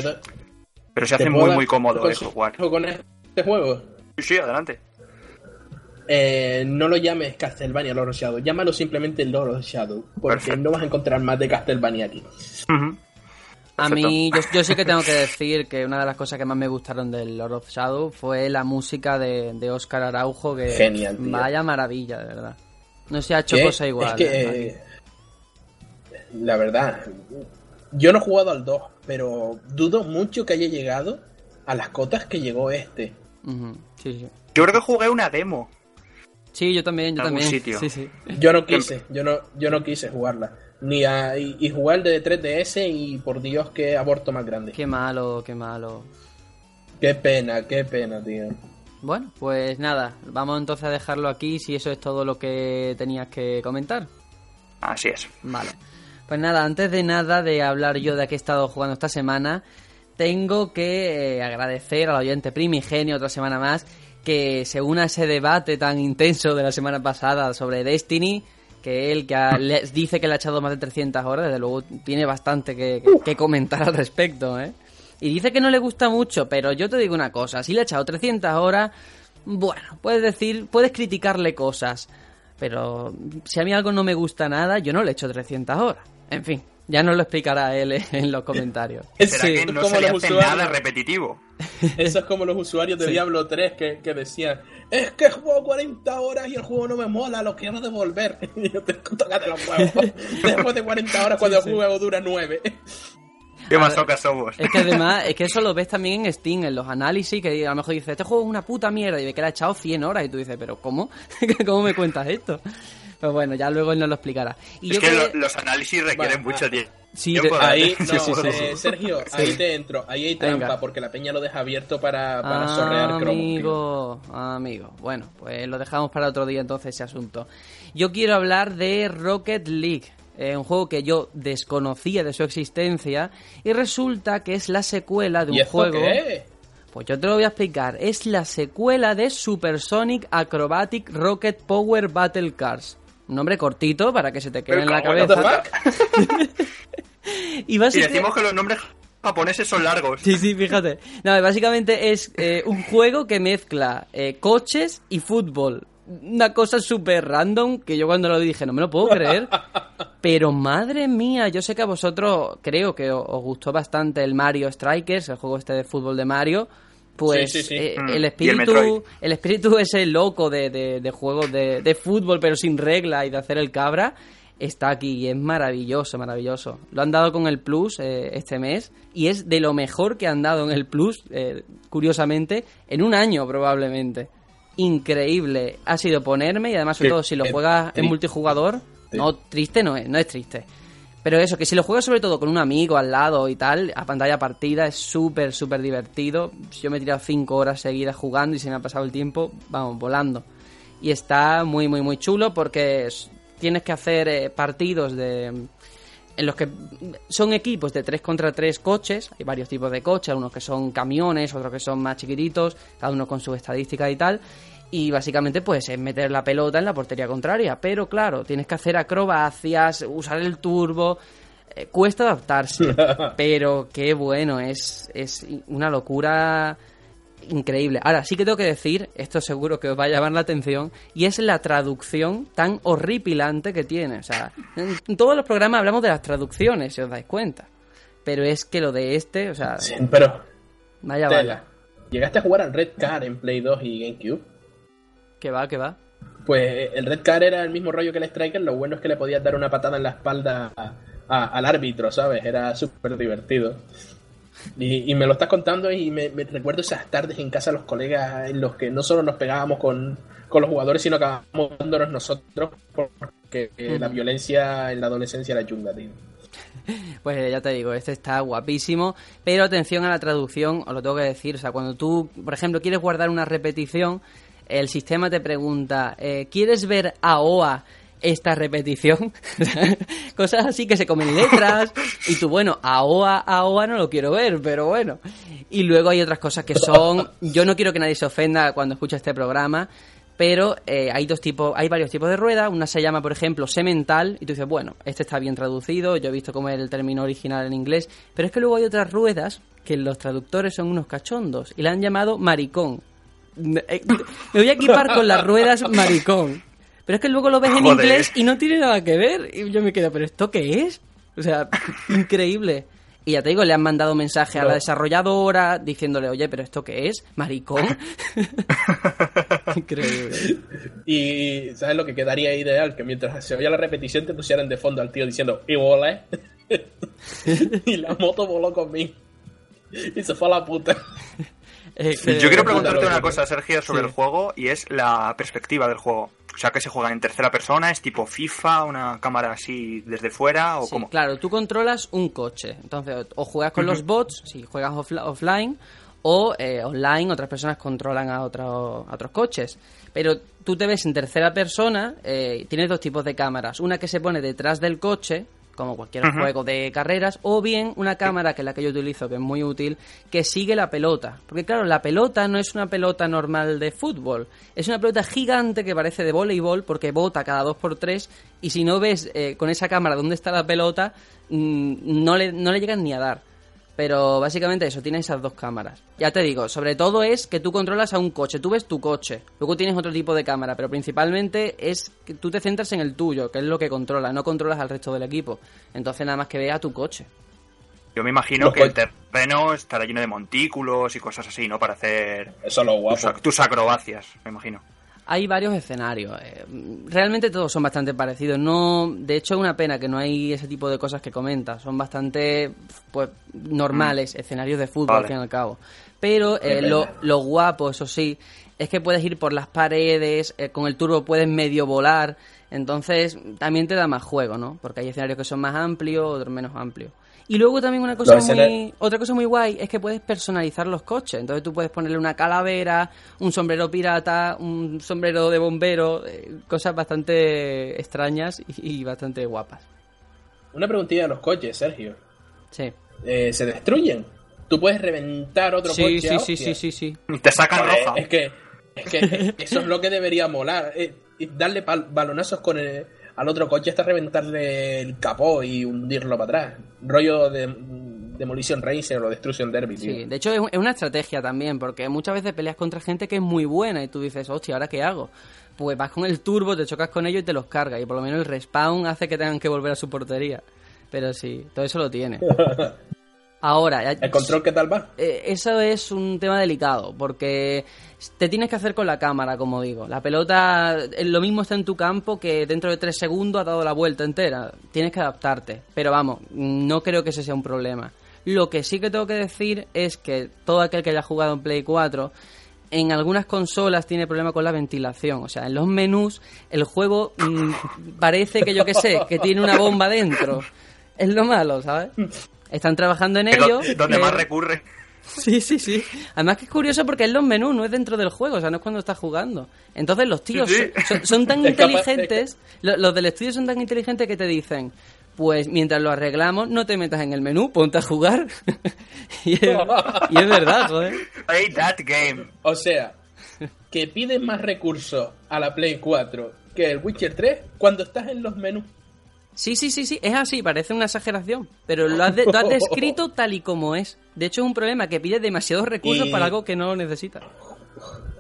Pero se hace muy, muy cómodo eso, jugar. ¿Con este juego? Sí, sí, adelante. Eh, no lo llames Castlevania Lord of Shadow, llámalo simplemente Lord of Shadow, porque no vas a encontrar más de Castlevania aquí. A mí, yo, sí que tengo que decir que una de las cosas que más me gustaron del Lord of Shadow fue la música de, de Oscar Araujo, que Genial, vaya maravilla, de verdad. No se ha hecho cosa igual. Es que, ¿eh? la verdad, yo no he jugado al 2, pero dudo mucho que haya llegado a las cotas que llegó este. Yo creo que jugué una demo. Sí, yo también, yo también. Sitio. Yo no quise, yo no, yo no quise jugarla. Ni a, y, jugar de 3DS y por Dios qué aborto más grande. Qué malo, qué malo. Qué pena, qué pena, tío. Bueno, pues nada, vamos entonces a dejarlo aquí si eso es todo lo que tenías que comentar. Así es. Vale. Pues nada, antes de nada de hablar yo de qué he estado jugando esta semana, tengo que eh, agradecer al oyente primigenio otra semana más que se una a ese debate tan intenso de la semana pasada sobre Destiny, que él que dice que le ha echado más de 300 horas, desde luego tiene bastante que, que, comentar al respecto, ¿eh? Y dice que no le gusta mucho, pero yo te digo una cosa, si le ha echado 300 horas, bueno, puedes decir, puedes criticarle cosas, pero si a mí algo no me gusta nada, yo no le echo 300 horas. En fin, ya nos lo explicará él [LAUGHS] en los comentarios. ¿Será que no se le hace nada repetitivo? [LAUGHS] Eso es como los usuarios de Diablo 3 que, que, decían Es que juego 40 horas y el juego no me mola, lo quiero devolver. [LAUGHS] Y yo te de los huevos. Después de 40 horas cuando el juego dura 9. Qué masocas somos. Es que además, es que eso lo ves también en Steam, en los análisis, que a lo mejor dice, este juego es una puta mierda, y ve que le ha echado 100 horas, y tú dices, pero ¿cómo? ¿Cómo me cuentas esto? Pues bueno, ya luego él nos lo explicará. Y es que, los análisis requieren mucho tiempo. Sí, ahí, no, [LAUGHS] Sergio, ahí te entro, ahí hay trampa, porque la peña lo deja abierto para, para sorrear Amigo, amigo. Bueno, pues lo dejamos para otro día entonces ese asunto. Yo quiero hablar de Rocket League. Eh, un juego que yo desconocía de su existencia y resulta que es la secuela de un juego. Pues yo te lo voy a explicar. Es la secuela de Supersonic Acrobatic Rocket Power Battle Cars. Un nombre cortito para que se te quede en la cabeza. [LAUGHS] y, básicamente... decimos que los nombres japoneses son largos. Sí, sí, fíjate. No, básicamente es eh, un juego que mezcla eh, coches y fútbol. Una cosa súper random que yo cuando lo dije no me lo puedo creer. [LAUGHS] Pero madre mía, yo sé que a vosotros creo que os gustó bastante el Mario Strikers, el juego este de fútbol de Mario pues eh, mm. el espíritu el, espíritu ese loco de, de, juegos de, fútbol pero sin regla y de hacer el cabra está aquí y es maravilloso, maravilloso. Lo han dado con el Plus eh, este mes y es de lo mejor que han dado en el Plus, eh, curiosamente, en un año probablemente. Increíble. Ha sido ponerme y además sobre todo si lo juegas en multijugador, no, triste no es, no es triste. Pero eso, que si lo juegas sobre todo con un amigo al lado y tal, a pantalla partida, es súper, súper divertido. Yo me he tirado 5 horas seguidas jugando y se me ha pasado el tiempo, vamos, volando. Y está muy, muy, muy chulo porque tienes que hacer eh, partidos de en los que son equipos de 3 contra 3 coches, hay varios tipos de coches, unos que son camiones, otros que son más chiquititos, cada uno con su estadística y tal, y básicamente pues es meter la pelota en la portería contraria. Pero claro, tienes que hacer acrobacias, usar el turbo. Eh, cuesta adaptarse, [LAUGHS] pero qué bueno, es, es una locura increíble. Ahora, sí que tengo que decir, esto seguro que os va a llamar la atención, y es la traducción tan horripilante que tiene. O sea, en todos los programas hablamos de las traducciones, si os dais cuenta. Pero es que lo de este, o sea... pero... Vaya, vaya. ¿Llegaste a jugar al Red Card en Play 2 y GameCube? Que va, que va. Pues el Red Card era el mismo rollo que el Striker, lo bueno es que le podías dar una patada en la espalda a- a- al árbitro, ¿sabes? Era súper divertido. Y, y me lo estás contando y me, recuerdo esas tardes en casa de los colegas en los que no solo nos pegábamos con, con los jugadores, sino que acabábamos dándonos nosotros porque eh, la violencia en la adolescencia era chunga, tío. [LAUGHS] Pues ya te digo, este está guapísimo, pero atención a la traducción, os lo tengo que decir, o sea, cuando tú, por ejemplo, quieres guardar una repetición, el sistema te pregunta, eh, ¿quieres ver AOA esta repetición? [LAUGHS] Cosas así que se comen letras, y tú, bueno, AOA, AOA no lo quiero ver, pero bueno. Y luego hay otras cosas que son, yo no quiero que nadie se ofenda cuando escucha este programa, pero eh, hay dos tipos, hay varios tipos de ruedas. Una se llama, por ejemplo, semental, y tú dices, bueno, este está bien traducido, yo he visto cómo es el término original en inglés, pero es que luego hay otras ruedas que los traductores son unos cachondos y la han llamado maricón. Eh, Me voy a equipar con las ruedas maricón. Pero es que luego lo ves en Joder. inglés y no tiene nada que ver. Y yo me quedo, ¿pero esto qué es? O sea, increíble. Y ya te digo, le han mandado mensaje a la desarrolladora diciéndole, oye, ¿pero esto qué es? ¿Maricón? [LAUGHS] increíble. Y ¿sabes lo que quedaría ideal? Que mientras se oía la repetición te pusieran de fondo al tío diciendo ¡Y volé! [LAUGHS] y la moto voló conmigo. Y se fue a la puta. Que- Yo quiero puta preguntarte una cosa, Sergio, sobre Sí. el juego y es la perspectiva del juego. O sea, que se juega en tercera persona, es tipo FIFA, una cámara así desde fuera o Sí, cómo. claro, tú controlas un coche. Entonces, o juegas con los bots, si juegas offline, o eh, online otras personas controlan a, otro- a otros coches. Pero tú te ves en tercera persona, eh, tienes dos tipos de cámaras. Una que se pone detrás del coche, como cualquier juego de carreras, o bien una cámara, que es la que yo utilizo, que es muy útil, que sigue la pelota. Porque claro, la pelota no es una pelota normal de fútbol, es una pelota gigante que parece de voleibol, porque bota cada dos por tres, y si no ves eh, con esa cámara dónde está la pelota, mm, no, le, no le llegan ni a dar. Pero básicamente eso, tiene esas dos cámaras. Ya te digo, sobre todo es que tú controlas a un coche, tú ves tu coche, luego tienes otro tipo de cámara, pero principalmente es que tú te centras en el tuyo, que es lo que controla, no controlas al resto del equipo. Entonces nada más que vea tu coche. Yo me imagino que el terreno estará lleno de montículos y cosas así, ¿no? Para hacer Eso lo guapo. tus acrobacias, me imagino. Hay varios escenarios. eh, realmente todos son bastante parecidos. No, de hecho, es una pena que no hay ese tipo de cosas que comentas. Son bastante, pues, normales, escenarios de fútbol, Vale. al fin y al cabo. Pero eh, lo, lo guapo, eso sí, es que puedes ir por las paredes, eh, con el turbo puedes medio volar. Entonces, también te da más juego, ¿no? Porque hay escenarios que son más amplios, otros menos amplios. Y luego también una cosa muy, otra cosa muy guay es que puedes personalizar los coches. Entonces tú puedes ponerle una calavera, un sombrero pirata, un sombrero de bombero, eh, cosas bastante extrañas y, y bastante guapas. Una preguntilla de los coches, Sergio. Sí. Eh, ¿Se destruyen? ¿Tú puedes reventar otro Sí, coche? sí, a sí, sí, sí, sí. Y Te sacan roja. Es que, es que eso es lo que debería molar. eh, darle balonazos con el- al otro coche hasta reventarle el capó y hundirlo para atrás. Rollo de Demolition Racer o Destruction Derby, tío. Sí, de hecho es, es una estrategia también, porque muchas veces peleas contra gente que es muy buena y tú dices, hostia, ¿ahora qué hago? Pues vas con el turbo, te chocas con ellos y te los cargas, y por lo menos el respawn hace que tengan que volver a su portería. Pero sí, todo eso lo tiene. [LAUGHS] Ahora, ¿El control qué tal va? eh, eso es un tema delicado, porque te tienes que hacer con la cámara, como digo. La pelota, eh, lo mismo está en tu campo que dentro de tres segundos ha dado la vuelta entera. Tienes que adaptarte. Pero vamos, no creo que ese sea un problema. Lo que sí que tengo que decir es que todo aquel que haya jugado en Play 4, en algunas consolas tiene problema con la ventilación. O sea, en los menús el juego mm, parece que yo qué sé, que tiene una bomba dentro. Es lo malo, ¿sabes? Están trabajando en ello. donde más recurre. [LAUGHS] Sí, sí, sí. Además que es curioso porque es los menús, no es dentro del juego, o sea, no es cuando estás jugando. Entonces los tíos Sí, sí. Son, son tan [LAUGHS] Es capaz- inteligentes, lo- los del estudio son tan inteligentes que te dicen, pues mientras lo arreglamos, no te metas en el menú, ponte a jugar. [LAUGHS] y, es, y es verdad, joder. Play that game. O sea, que piden más recursos a la Play 4 que el Witcher 3 cuando estás en los menús. Sí, sí, sí, sí, es así, parece una exageración, pero lo has, de- lo has descrito [LAUGHS] tal y como es. De hecho es un problema que pide demasiados recursos Y- para algo que no necesita.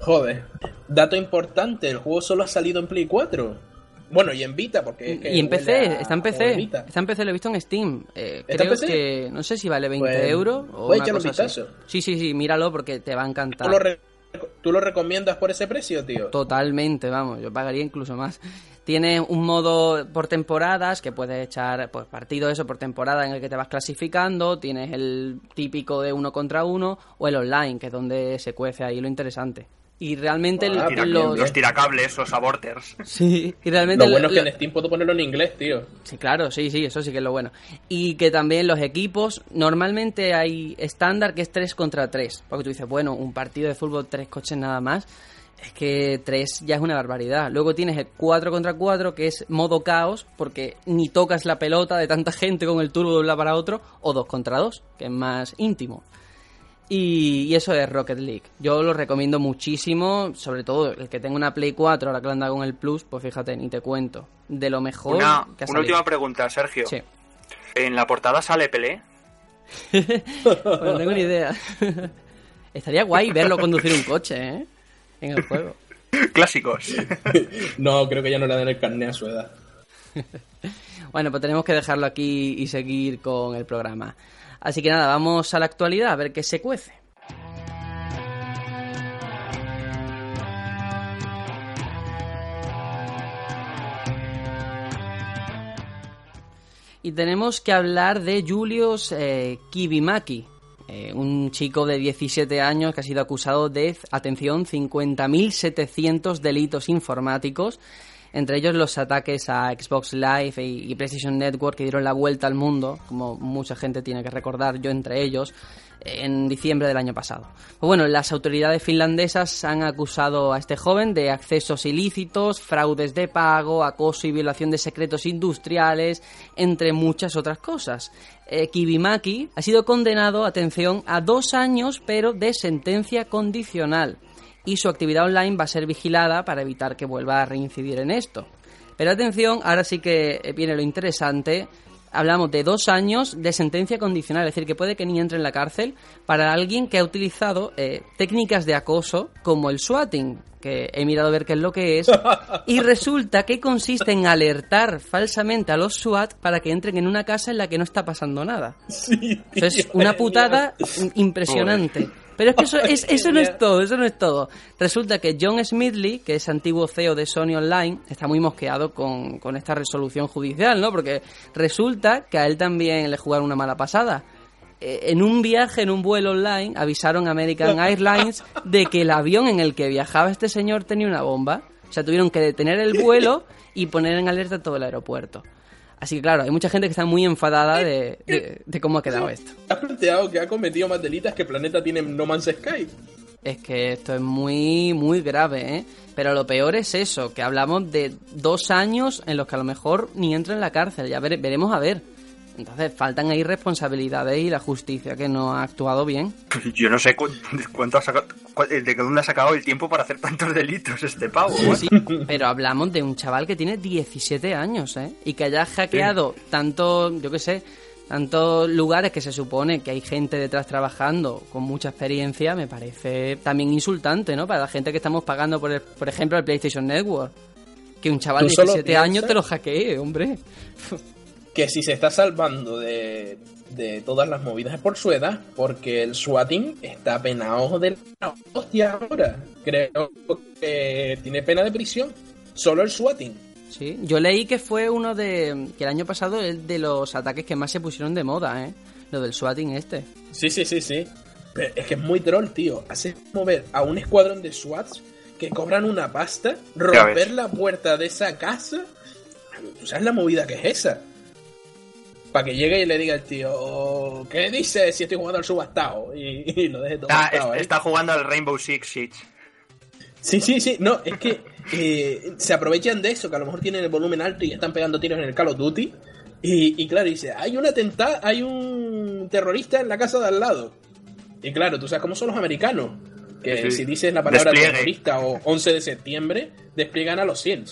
Joder. Dato importante, el juego solo ha salido en Play 4. Bueno, y en Vita, porque es que Y en PC, a- está en PC. Está en PC, lo he visto en Steam. Eh, ¿Está en creo PC? que no sé si vale 20 Pues, euros o una cosa así. Sí, sí, sí, míralo porque te va a encantar. Tú lo, re- ¿Tú lo recomiendas por ese precio, tío? Totalmente, vamos, yo pagaría incluso más. Tiene un modo por temporadas que puedes echar pues, partido eso por temporada en el que te vas clasificando. Tienes el típico de uno contra uno o el online, que es donde se cuece ahí lo interesante. Y realmente Ah, Tira- los... Los tiracables, los aborters. Sí, y realmente Lo bueno es que en Steam puedo ponerlo en inglés, tío. Sí, claro, sí, sí, eso sí que es lo bueno. Y que también los equipos, normalmente hay estándar que es 3 contra 3. Porque tú dices, bueno, un partido de fútbol, tres coches nada más. Es que 3 ya es una barbaridad. Luego tienes el 4 contra 4, que es modo caos, porque ni tocas la pelota de tanta gente con el turbo de un lado para otro. O 2 contra 2, que es más íntimo. Y, y eso es Rocket League. Yo lo recomiendo muchísimo, sobre todo el que tenga una Play 4, ahora que lo anda con el Plus, pues fíjate, ni te cuento. De lo mejor Una, que una última pregunta, Sergio. Sí. ¿En la portada sale Pelé? [LAUGHS] Pues no tengo ni idea. [LAUGHS] Estaría guay verlo conducir un coche, ¿eh? En el juego. [LAUGHS] Clásicos. [LAUGHS] No, creo que ya no le dan el carnet a su edad. [LAUGHS] Bueno, pues tenemos que dejarlo aquí y seguir con el programa. Así que nada, vamos a la actualidad a ver qué se cuece. Y tenemos que hablar de Julius eh, Kibimaki, eh, un chico de 17 años que ha sido acusado de, atención, 50.700 delitos informáticos, entre ellos los ataques a Xbox Live y, y PlayStation Network que dieron la vuelta al mundo, como mucha gente tiene que recordar, yo entre ellos, en diciembre del año pasado. Pues bueno, las autoridades finlandesas han acusado a este joven de accesos ilícitos, fraudes de pago, acoso y violación de secretos industriales, entre muchas otras cosas. Eh, Kibimaki ha sido condenado, atención, a dos años, pero de sentencia condicional. Y su actividad online va a ser vigilada para evitar que vuelva a reincidir en esto. Pero atención, ahora sí que viene lo interesante hablamos de dos años de sentencia condicional, es decir, que puede que ni entre en la cárcel para alguien que ha utilizado eh, técnicas de acoso como el swatting, que he mirado a ver qué es lo que es, [LAUGHS] y resulta que consiste en alertar falsamente a los SWAT para que entren en una casa en la que no está pasando nada. Sí, Eso es una putada impresionante. Pero es que eso, [LAUGHS] es- eso no es todo, eso no es todo. Resulta que John Smidley, que es antiguo CEO de Sony Online, está muy mosqueado con, con esta resolución judicial, ¿no? Porque resulta que a él también le jugaron una mala pasada. Eh, En un viaje, en un vuelo online, avisaron a American [LAUGHS] Airlines de que el avión en el que viajaba este señor tenía una bomba. O sea, tuvieron que detener el vuelo y poner en alerta todo el aeropuerto. Así que claro, hay mucha gente que está muy enfadada de, de- de cómo ha quedado esto. ¿Has planteado que ha cometido más delitos que Planeta tiene en No Man's Sky? Es que esto es muy, muy grave, ¿eh? Pero lo peor es eso, que hablamos de dos años en los que a lo mejor ni entra en la cárcel, ya vere- veremos a ver. Entonces faltan ahí responsabilidades y la justicia que no ha actuado bien. Yo no sé cu- cuánto ha sacado, cu- de dónde ha sacado el tiempo para hacer tantos delitos este pavo. ¿eh? Sí, pero hablamos de un chaval que tiene 17 años, ¿eh? Y que haya hackeado tanto, yo qué sé, tantos lugares que se supone que hay gente detrás trabajando con mucha experiencia, me parece también insultante, ¿no? Para la gente que estamos pagando, por, el- por ejemplo, el PlayStation Network. Que un chaval ¿Tú de solo 17 años te lo hackee, hombre. Que si se está salvando de, de todas las movidas es por su edad, porque el swatting está penado de la hostia ahora. Creo que tiene pena de prisión. Solo el swatting. Sí, yo leí que fue uno de. que el año pasado es de los ataques que más se pusieron de moda, ¿eh? Lo del swatting este. Sí, sí, sí, sí. Pero es que es muy troll, tío. Hacer mover a un escuadrón de SWATs que cobran una pasta, romper la puerta de esa casa. ¿Tú sabes la movida que es esa? Para que llegue y le diga al tío, ¿qué dices si estoy jugando al subastado? Y, [LAUGHS] y lo deje todo Ah, está jugando al Rainbow Six Siege. Sí, sí, sí. No, es que eh, se aprovechan de eso, que a lo mejor tienen el volumen alto y están pegando tiros en el Call of Duty. Y, y claro, dice, hay un atentado, hay un terrorista en la casa de al lado. Y claro, tú sabes cómo son los americanos. Que Sí. si dices la palabra Despliegue. terrorista o 11 de septiembre, despliegan a los 100.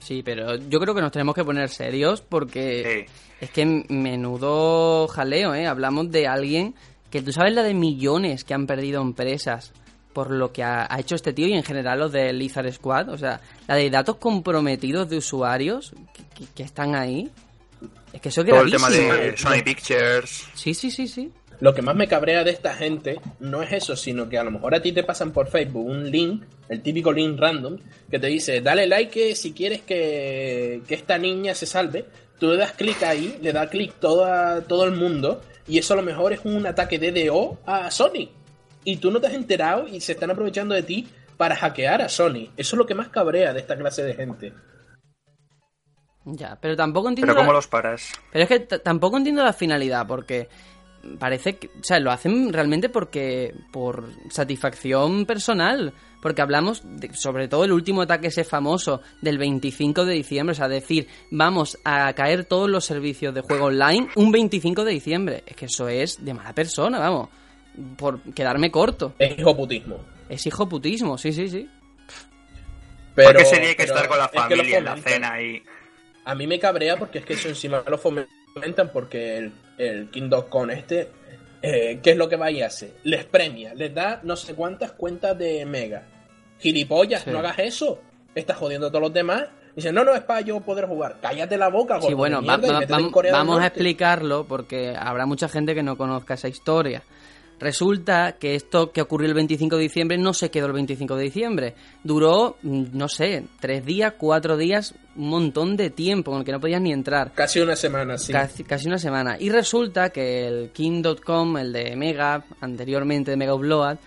Sí, pero yo creo que nos tenemos que poner serios porque Sí. es que menudo jaleo, ¿eh? Hablamos de alguien que tú sabes la de millones que han perdido empresas por lo que ha, hecho este tío y en general los de Lizard Squad, o sea, la de datos comprometidos de usuarios que, que- que están ahí. Es que eso es Todo el tema gravísimo. de Sony Pictures. Sí, sí, sí, sí. Lo que más me cabrea de esta gente no es eso, sino que a lo mejor a ti te pasan por Facebook un link, el típico link random, que te dice, dale like si quieres que, que esta niña se salve. Tú le das clic ahí, le da clic todo, todo el mundo, y eso a lo mejor es un ataque de DO a Sony. Y tú no te has enterado y se están aprovechando de ti para hackear a Sony. Eso es lo que más cabrea de esta clase de gente. Ya, pero tampoco entiendo. Pero ¿cómo la- los paras? Pero es que tampoco entiendo la finalidad, porque parece que. O sea, lo hacen realmente porque. por satisfacción personal. Porque hablamos, de- sobre todo el último ataque ese famoso del 25 de diciembre. O sea, decir, vamos a caer todos los servicios de juego online un 25 de diciembre. Es que eso es de mala persona, vamos. Por quedarme corto. Es hijoputismo. Es hijoputismo, sí, sí, sí. Pero, ¿Por qué sería que pero estar con la es que lo familia en la cena y... A mí me cabrea porque es que eso encima lo porque el, el Kingdom con este, eh, ¿qué es lo que va y hace? Les premia, les da no sé cuántas cuentas de Mega. Gilipollas, Sí. no hagas eso. Estás jodiendo a todos los demás. Dicen, no, no, es para yo poder jugar. Cállate la boca, Sí, bueno, va- va- vamos a explicarlo porque habrá mucha gente que no conozca esa historia. Resulta que esto que ocurrió el 25 de diciembre no se quedó el 25 de diciembre. Duró, mm, no sé, tres días, cuatro días, un montón de tiempo en el que no podías ni entrar. Casi una semana, sí. Casi, casi una semana. Y resulta que el King.com, el de Mega, anteriormente de Mega Upload,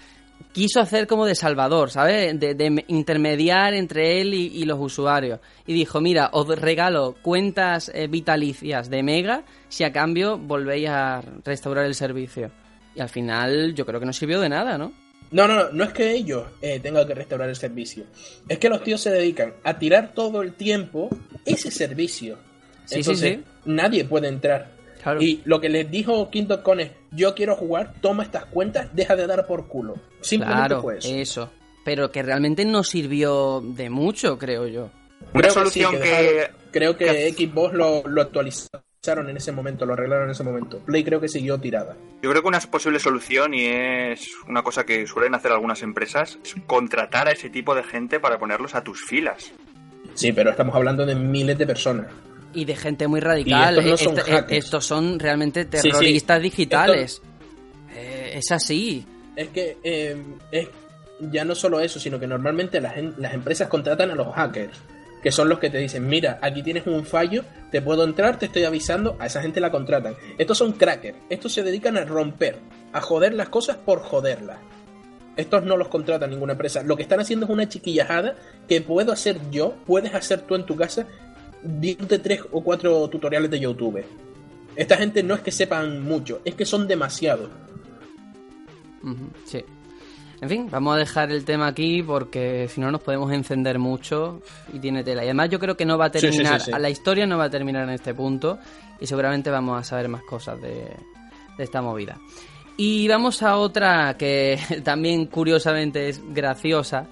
quiso hacer como de salvador, ¿sabes? De, de intermediar entre él y, y los usuarios. Y dijo, mira, os regalo cuentas eh, vitalicias de Mega si a cambio volvéis a restaurar el servicio. Y al final yo creo que no sirvió de nada, ¿no? No, no, no, no es que ellos eh, tengan que restaurar el servicio. Es que los tíos se dedican a tirar todo el tiempo ese servicio. Sí, sí, Entonces, sí. nadie puede entrar. Claro. Y lo que les dijo Quinto Con es, yo quiero jugar, toma estas cuentas, deja de dar por culo. Simplemente claro, fue eso. eso. Pero que realmente no sirvió de mucho, creo yo. Una Creo solución sí, que... dejaron- creo que, que- Xbox lo, lo actualizaron en ese momento, lo arreglaron en ese momento. Play creo que siguió tirada. Yo creo que una posible solución, y es una cosa que suelen hacer algunas empresas, es contratar a ese tipo de gente para ponerlos a tus filas. Sí, pero estamos hablando de miles de personas. Y de gente muy radical. Y estos no son Este- hackers. estos son realmente sí. terroristas digitales. Eh, es así. Es que eh, es ya no solo eso, sino que normalmente las, en- las empresas contratan a los hackers, que son los que te dicen, mira, aquí tienes un fallo, te puedo entrar, te estoy avisando, a esa gente la contratan. Estos son crackers, estos se dedican a romper, a joder las cosas por joderlas. Estos no los contrata ninguna empresa. Lo que están haciendo es una chiquillajada que puedo hacer yo, puedes hacer tú en tu casa, viéndote tres o cuatro tutoriales de YouTube. Esta gente no es que sepan mucho, es que son demasiados. Sí. En fin, vamos a dejar el tema aquí porque si no nos podemos encender mucho y tiene tela. Y además yo creo que no va a Sí, sí, sí, terminar, sí. la historia no va a terminar en este punto y seguramente vamos a saber más cosas de, de esta movida. Y vamos a otra que [LAUGHS] también curiosamente es graciosa,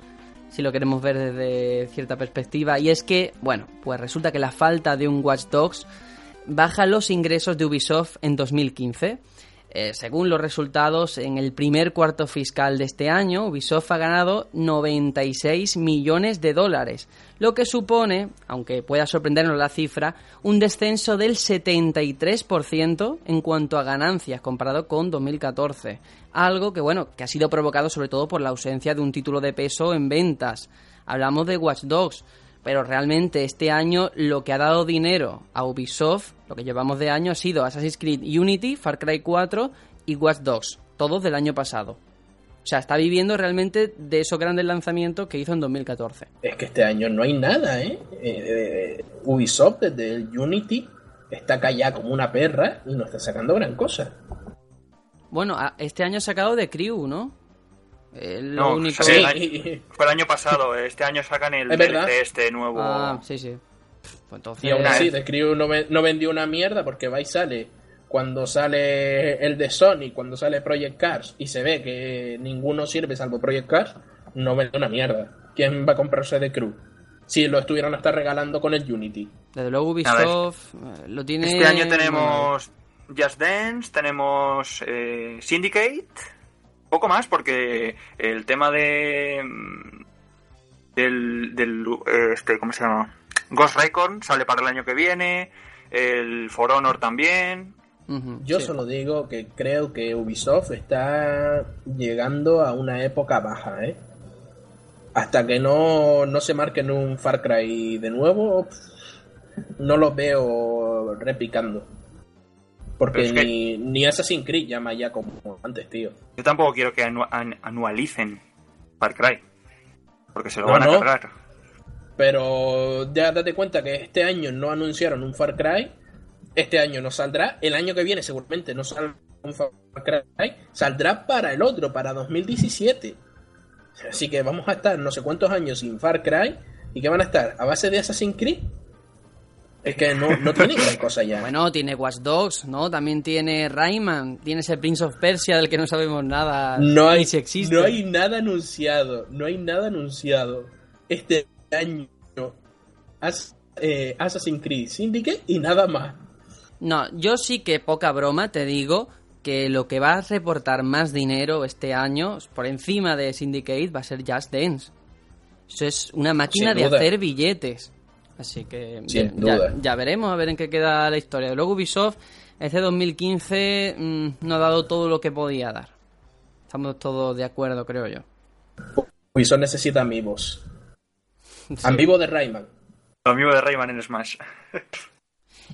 si lo queremos ver desde cierta perspectiva, y es que, bueno, pues resulta que la falta de un Watch Dogs baja los ingresos de Ubisoft en 2015. Eh, según los resultados, en el primer cuarto fiscal de este año, Ubisoft ha ganado 96 millones de dólares, lo que supone, aunque pueda sorprendernos la cifra, un descenso del 73% en cuanto a ganancias comparado con 2014. Algo que, bueno, que ha sido provocado sobre todo por la ausencia de un título de peso en ventas. Hablamos de Watch Dogs, pero realmente este año lo que ha dado dinero a Ubisoft, lo que llevamos de año, ha sido Assassin's Creed Unity, Far Cry 4 y Watch Dogs, todos del año pasado. O sea, está viviendo realmente de esos grandes lanzamientos que hizo en 2014. Es que este año no hay nada, ¿eh? Eh, eh, Ubisoft desde el Unity está callada como una perra y no está sacando gran cosa. Bueno, este año ha sacado de Crew, ¿no? Lo No, único... sí, el año- Fue el año pasado, este año sacan el Es. DLC este nuevo... Ah, sí, sí. Pues entonces... y aún así. The Crew no, ve- no vendió una mierda porque va y sale cuando sale el de Sony, cuando sale Project Cars y se ve que ninguno sirve salvo Project Cars, no vende una mierda. ¿Quién va a comprarse The Crew? Si lo estuvieran hasta regalando con el Unity. Desde luego Ubisoft eh, lo tiene... Este año tenemos Just Dance, tenemos eh, Syndicate, poco más porque el tema de mm, del, del eh, este, ¿cómo se llama? Ghost Recon sale para el año que viene, el For Honor también, Yo sí. solo digo que creo que Ubisoft está llegando a una época baja, ¿eh? Hasta que no, no se marquen un Far Cry de nuevo, pff, no los veo repicando. Porque Pero es que- ni, ni Assassin's Creed llama ya como antes, tío. Yo tampoco quiero que anu- an- anualicen Far Cry. Porque se lo No, van a no. cargar. Pero ya date cuenta que este año no anunciaron un Far Cry. Este año no saldrá. El año que viene seguramente no saldrá un Far Cry. Saldrá para el otro, para 2017. Así que vamos a estar no sé cuántos años sin Far Cry. ¿Y qué van a estar? ¿A base de Assassin's Creed? Es que no, no tiene gran cosa ya. Bueno, tiene Watch Dogs, ¿no? También tiene Rayman, tiene ese Prince of Persia del que no sabemos nada. no hay, ni si existe. no hay nada anunciado. No hay nada anunciado. Este año. Eh, Assassin's Creed Syndicate y nada más. No, yo sí que poca broma te digo que lo que va a reportar más dinero este año, por encima de Syndicate, va a ser Just Dance. Eso es una máquina de hacer billetes. Así que ya, duda. ya veremos a ver en qué queda la historia. Luego Ubisoft, este 2015 mm, no ha dado todo lo que podía dar. Estamos todos de acuerdo, creo yo. Ubisoft necesita amigos. [LAUGHS] Sí. Amigo de Rayman. Amigo de Rayman en Smash. [LAUGHS]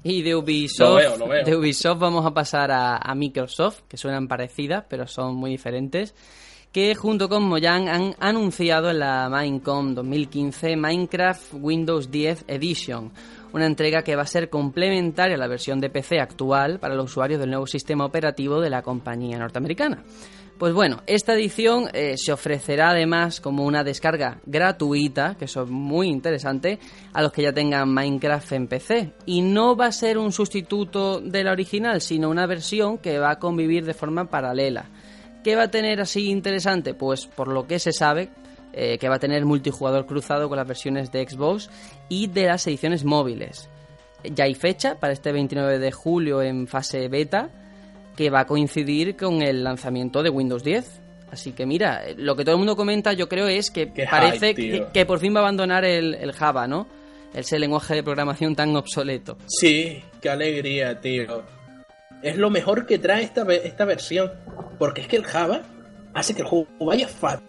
Y de Ubisoft, Lo veo, lo veo. de Ubisoft vamos a pasar a, a Microsoft, que suenan parecidas, pero son muy diferentes. Que junto con Mojang han anunciado en la Minecon 2015 Minecraft Windows 10 Edition, una entrega que va a ser complementaria a la versión de PC actual para los usuarios del nuevo sistema operativo de la compañía norteamericana. Pues bueno, esta edición eh, se ofrecerá además como una descarga gratuita, que eso es muy interesante, a los que ya tengan Minecraft en PC. Y no va a ser un sustituto de la original, sino una versión que va a convivir de forma paralela. ¿Qué va a tener así interesante? Pues por lo que se sabe, eh, que va a tener multijugador cruzado con las versiones de Xbox y de las ediciones móviles. Ya hay fecha para este 29 de julio en fase beta que va a coincidir con el lanzamiento de Windows 10. Así que mira, lo que todo el mundo comenta yo creo es que Qué parece hype, que, por fin va a abandonar el, el Java, ¿no? Ese lenguaje de programación tan obsoleto. Sí, qué alegría, tío. Es lo mejor que trae esta, esta versión. Porque es que el Java hace que el juego vaya fa-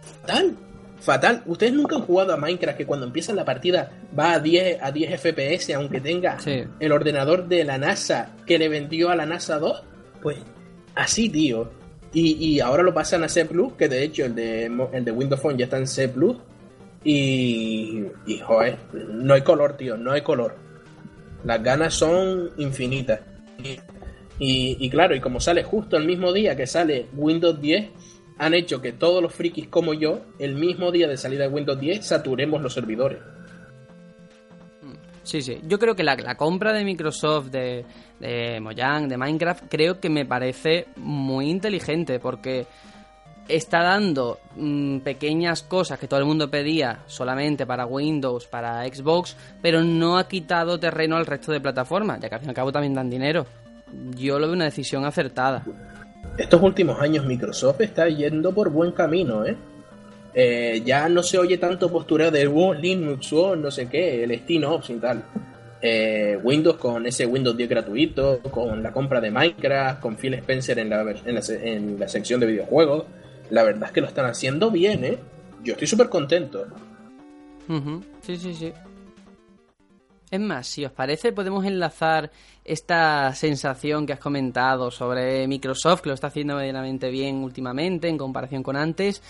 fatal. Fatal. Ustedes nunca han jugado a Minecraft que cuando empieza la partida va a 10, a 10 FPS aunque tenga Sí. el ordenador de la NASA que le vendió a la NASA 2. Pues así, tío. Y, y ahora lo pasan a C Plus, que de hecho el de, el de Windows Phone ya está en C Plus. Y, y no hay color, tío, no hay color. Las ganas son infinitas. Y, y- y claro, y como sale justo el mismo día que sale Windows 10, han hecho que todos los frikis como yo, el mismo día de salida de Windows 10, saturemos los servidores. Sí, sí. Yo creo que la, la compra de Microsoft, de, de Mojang, de Minecraft, creo que me parece muy inteligente porque está dando mm, pequeñas cosas que todo el mundo pedía solamente para Windows, para Xbox, pero no ha quitado terreno al resto de plataformas, ya que al fin y al cabo también dan dinero. Yo lo veo una decisión acertada. Estos últimos años Microsoft está yendo por buen camino, ¿eh? Eh, ya no se oye tanto postureo de oh, Linux o no sé qué, el SteamOps y tal. Eh, Windows con ese Windows 10 gratuito, con la compra de Minecraft, con Phil Spencer en la, en la, en la sección de videojuegos. La verdad es que lo están haciendo bien, ¿eh? Yo estoy súper contento. Sí, sí, sí. Es más, si os parece, podemos enlazar esta sensación que has comentado sobre Microsoft, que lo está haciendo medianamente bien últimamente en comparación con antes,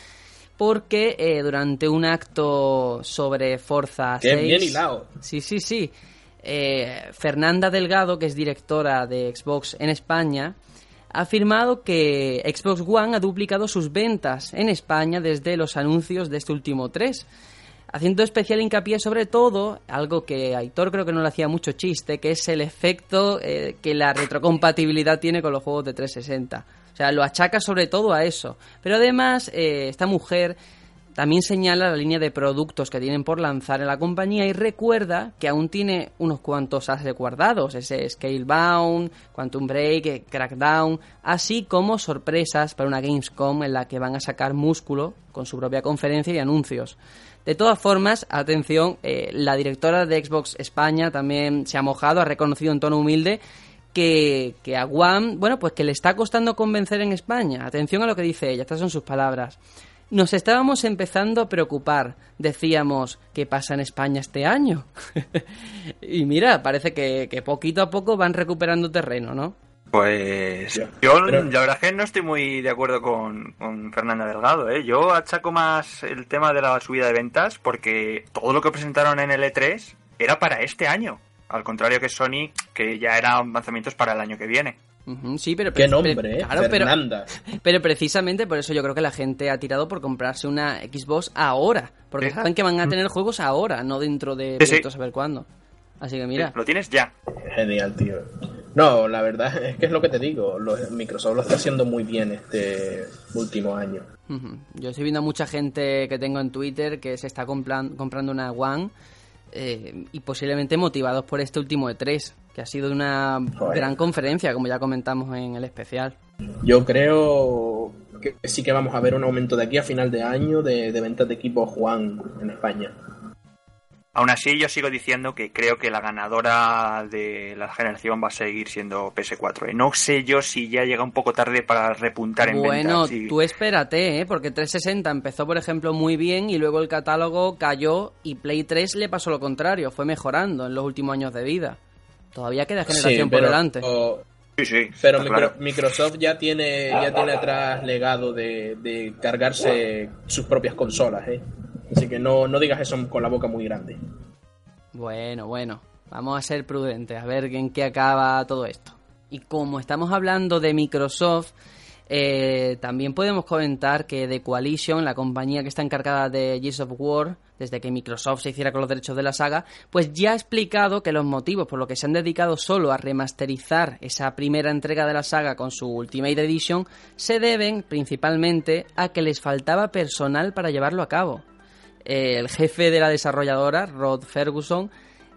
porque eh, durante un acto sobre Forza Qué 6... bien hilado. Sí, sí, sí. Eh, Fernanda Delgado, que es directora de Xbox en España, ha afirmado que Xbox One ha duplicado sus ventas en España desde los anuncios de este último 3 haciendo especial hincapié sobre todo, algo que Aitor creo que no le hacía mucho chiste, que es el efecto eh, que la retrocompatibilidad tiene con los juegos de 360. O sea, lo achaca sobre todo a eso. Pero además, eh, esta mujer también señala la línea de productos que tienen por lanzar en la compañía y recuerda que aún tiene unos cuantos ases guardados, ese Scalebound, Quantum Break, eh, Crackdown, así como sorpresas para una Gamescom en la que van a sacar músculo con su propia conferencia y anuncios. De todas formas, atención, eh, la directora de Xbox España también se ha mojado, ha reconocido en tono humilde que, que a One, bueno, pues que le está costando convencer en España. Atención a lo que dice ella, estas son sus palabras. Nos estábamos empezando a preocupar. Decíamos, ¿qué pasa en España este año? [LAUGHS] y mira, parece que, que poquito a poco van recuperando terreno, ¿no? Pues yo pero- la verdad es que no estoy muy de acuerdo con, con Fernanda Delgado. ¿eh? Yo achaco más el tema de la subida de ventas porque todo lo que presentaron en el E3 era para este año. Al contrario que Sony, que ya eran lanzamientos para el año que viene. Sí, pero... Qué pero- nombre, ¿eh? claro, pero, Fernanda. [LAUGHS] pero precisamente por eso yo creo que la gente ha tirado por comprarse una Xbox ahora. Porque saben que van a tener juegos ahora, no dentro de Sí, sí. a saber cuándo. Así que mira, Lo tienes ya. Genial, tío. No, la verdad [LAUGHS] es que es lo que te digo. Los- Microsoft lo está haciendo muy bien este último año. Yo estoy viendo a mucha gente que tengo en Twitter que se está compran- comprando una One eh, y posiblemente motivados por este último E3, que ha sido una Joder. gran conferencia, como ya comentamos en el especial. Yo creo que sí que vamos a ver un aumento de aquí a final de año de, de ventas de equipos Juan en España. Aún así, yo sigo diciendo que creo que la ganadora de la generación va a seguir siendo PS4. ¿eh? No sé yo si ya llega un poco tarde para repuntar en Bueno, ventas. y- tú espérate, ¿eh? porque 360 empezó, por ejemplo, muy bien y luego el catálogo cayó y Play 3 le pasó lo contrario, fue mejorando en los últimos años de vida. Todavía queda generación Sí, por delante. Sí, sí. Pero está micro- claro. Microsoft ya tiene ya tiene atrás legado de, de cargarse sus propias consolas, ¿eh? Así que no, no digas eso con la boca muy grande. Bueno, bueno, vamos a ser prudentes, a ver en qué acaba todo esto. Y como estamos hablando de Microsoft, eh, también podemos comentar que The Coalition, la compañía que está encargada de Gears of War, desde que Microsoft se hiciera con los derechos de la saga, pues ya ha explicado que los motivos por los que se han dedicado solo a remasterizar esa primera entrega de la saga con su Ultimate Edition se deben principalmente a que les faltaba personal para llevarlo a cabo eh, el jefe de la desarrolladora, Rod Ferguson,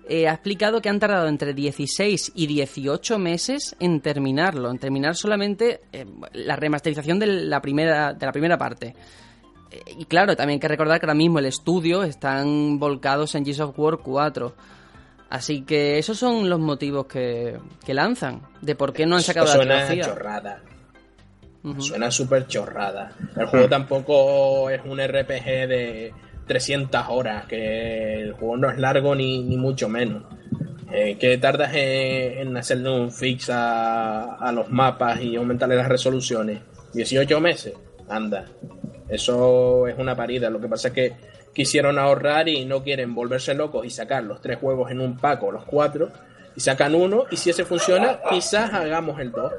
eh, ha explicado que han tardado entre 16 y 18 meses en terminarlo, en terminar solamente eh, la remasterización de la primera, de la primera parte. Y claro, también hay que recordar que ahora mismo el estudio están volcados en Gears of War 4. Así que esos son los motivos que, que lanzan, de por qué no han sacado la Suena trilogía. chorrada. Suena súper chorrada. El juego tampoco es un RPG de 300 horas, que el juego no es largo ni, ni mucho menos. Eh, que tardas en, en hacerle un fix a, a los mapas y aumentarle las resoluciones. 18 meses, anda. Eso es una parida. Lo que pasa es que quisieron ahorrar y no quieren volverse locos y sacar los tres juegos en un pack o los cuatro. Y sacan uno y si ese funciona, quizás hagamos el 2.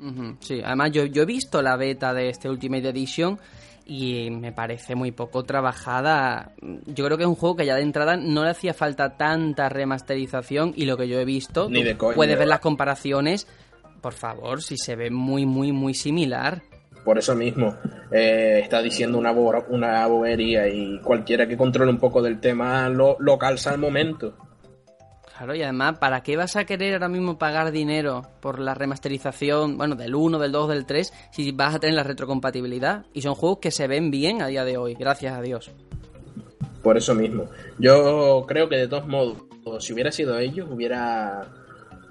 Ujú, Sí, además yo, yo he visto la beta de este Ultimate Edition y me parece muy poco trabajada. Yo creo que es un juego que ya de entrada no le hacía falta tanta remasterización y lo que yo he visto, Ni de puedes ver las comparaciones, por favor, si se ve muy, muy, muy similar. Por eso mismo, eh, está diciendo una, bo- una bobería y cualquiera que controle un poco del tema lo, lo calza al momento. Claro, y además, ¿para qué vas a querer ahora mismo pagar dinero por la remasterización, bueno, del 1, del 2, del 3, si vas a tener la retrocompatibilidad? Y son juegos que se ven bien a día de hoy, gracias a Dios. Por eso mismo. Yo creo que de todos modos, si hubiera sido ellos, hubiera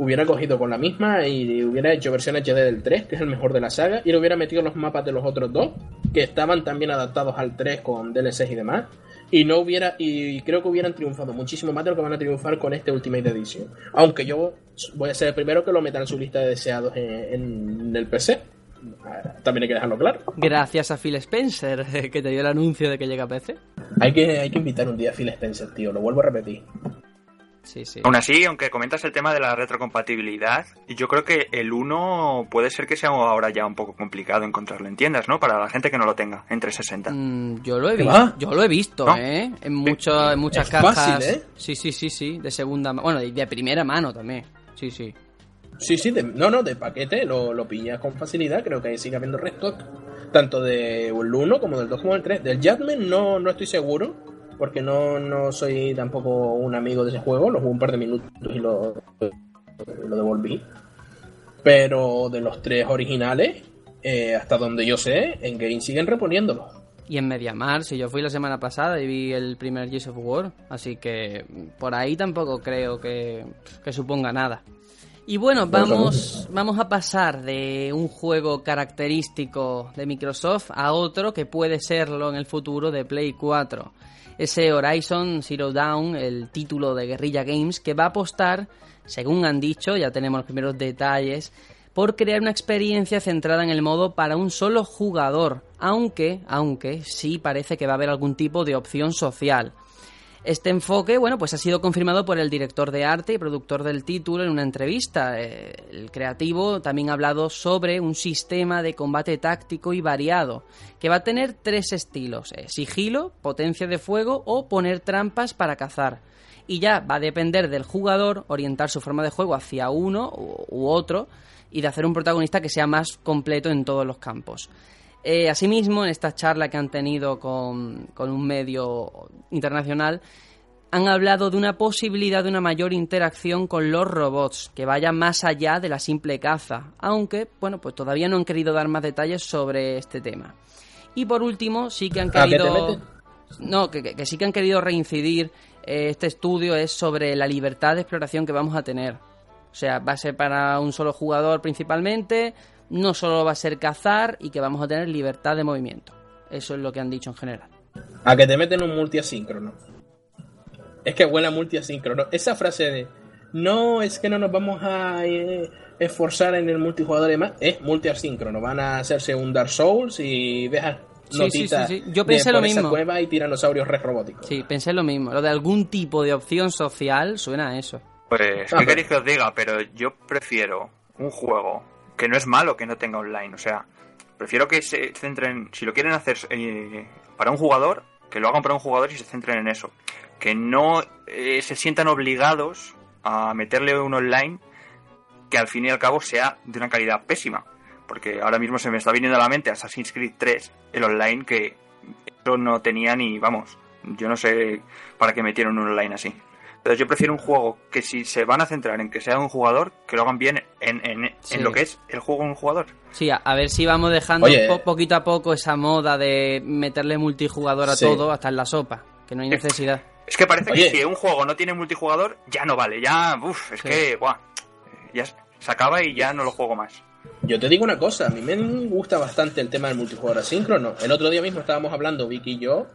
hubiera cogido con la misma y hubiera hecho versión HD del 3, que es el mejor de la saga, y le hubiera metido los mapas de los otros dos, que estaban también adaptados al 3 con DLCs y demás. Y no hubiera, y creo que hubieran triunfado muchísimo más de lo que van a triunfar con este Ultimate Edition. Aunque yo voy a ser el primero que lo meta en su lista de deseados en, en el PC. También hay que dejarlo claro. Gracias a Phil Spencer, [LAUGHS] que te dio el anuncio de que llega a PC. Hay que, hay que invitar un día a Phil Spencer, tío. Lo vuelvo a repetir. Sí, sí. Aún así, aunque comentas el tema de la retrocompatibilidad, yo creo que el 1 puede ser que sea ahora ya un poco complicado encontrarlo en tiendas, ¿no? Para la gente que no lo tenga, en 360. Mm, yo lo he ¿Qué visto, yo lo he visto, ¿No? ¿eh? En, mucho, en muchas Es cajas. fácil, ¿eh? Sí, sí, sí, sí, de segunda mano. Bueno, de primera mano también. Sí, sí. Sí, sí, de- no, no, de paquete lo, lo pillas con facilidad. Creo que ahí sigue habiendo restock. Tanto del 1 como del 2 como del 3. Del Jadman no, no estoy seguro. Porque no, no soy tampoco un amigo de ese juego. Lo jugué un par de minutos y lo, lo devolví. Pero de los tres originales, eh, hasta donde yo sé, en Game siguen reponiéndolos. Y en Mediamar, si yo fui la semana pasada y vi el primer Gears of War, así que por ahí tampoco creo que, que suponga nada. Y bueno, vamos, vamos a pasar de un juego característico de Microsoft a otro que puede serlo en el futuro de Play 4. Ese Horizon Zero Dawn, el título de Guerrilla Games, que va a apostar, según han dicho, ya tenemos los primeros detalles, por crear una experiencia centrada en el modo para un solo jugador, aunque, aunque sí parece que va a haber algún tipo de opción social. Este enfoque, bueno, pues ha sido confirmado por el director de arte y productor del título en una entrevista. Eh, el creativo también ha hablado sobre un sistema de combate táctico y variado, que va a tener tres estilos, eh, sigilo, potencia de fuego o poner trampas para cazar. Y ya va a depender del jugador orientar su forma de juego hacia uno u otro y de hacer un protagonista que sea más completo en todos los campos. Eh, asimismo, en esta charla que han tenido con, un medio internacional, han hablado de una posibilidad de una mayor interacción con los robots, que vaya más allá de la simple caza, aunque, bueno, pues todavía no han querido dar más detalles sobre este tema. Y por último, sí que han ¿A qué te querido... No, que, que- que sí que han querido reincidir eh, este estudio es sobre la libertad de exploración que vamos a tener. O sea, va a ser para un solo jugador principalmente, no solo va a ser cazar y que vamos a tener libertad de movimiento. Eso es lo que han dicho en general. A que te meten un multiasíncrono. Es que huele a multiasíncrono. Esa frase de no, es que no nos vamos a eh, esforzar en el multijugador y demás, es multiasíncrono. Van a hacerse un Dark Souls y dejas Sí, notitas sí, sí, sí. Yo de pensé lo por esa mismo. cueva y tiranosaurios re robóticos. Sí, pensé lo mismo. Lo de algún tipo de opción social suena a eso. Pues, Ah, ¿qué pero- queréis que os diga? Pero yo prefiero un juego que no es malo que no tenga online. O sea, prefiero que se centren, si lo quieren hacer eh, para un jugador, que lo hagan para un jugador y se centren en eso. Que no eh, se sientan obligados a meterle un online que al fin y al cabo sea de una calidad pésima. Porque ahora mismo se me está viniendo a la mente Assassin's Creed 3, el online que eso no tenía ni, vamos, yo no sé para qué metieron un online así. Entonces yo prefiero un juego que si se van a centrar en que sea un jugador, que lo hagan bien en, en- en lo que es el juego un jugador. Sí, a, a ver si vamos dejando Oye. po- poquito a poco esa moda de meterle multijugador a Sí. todo hasta en la sopa, que no hay necesidad. Es que parece Oye. que si un juego no tiene multijugador, ya no vale, ya, uff, es Sí. que, buah, ya se acaba y ya no lo juego más. Yo te digo una cosa, a mí me gusta bastante el tema del multijugador asíncrono. El otro día mismo estábamos hablando Vicky y yo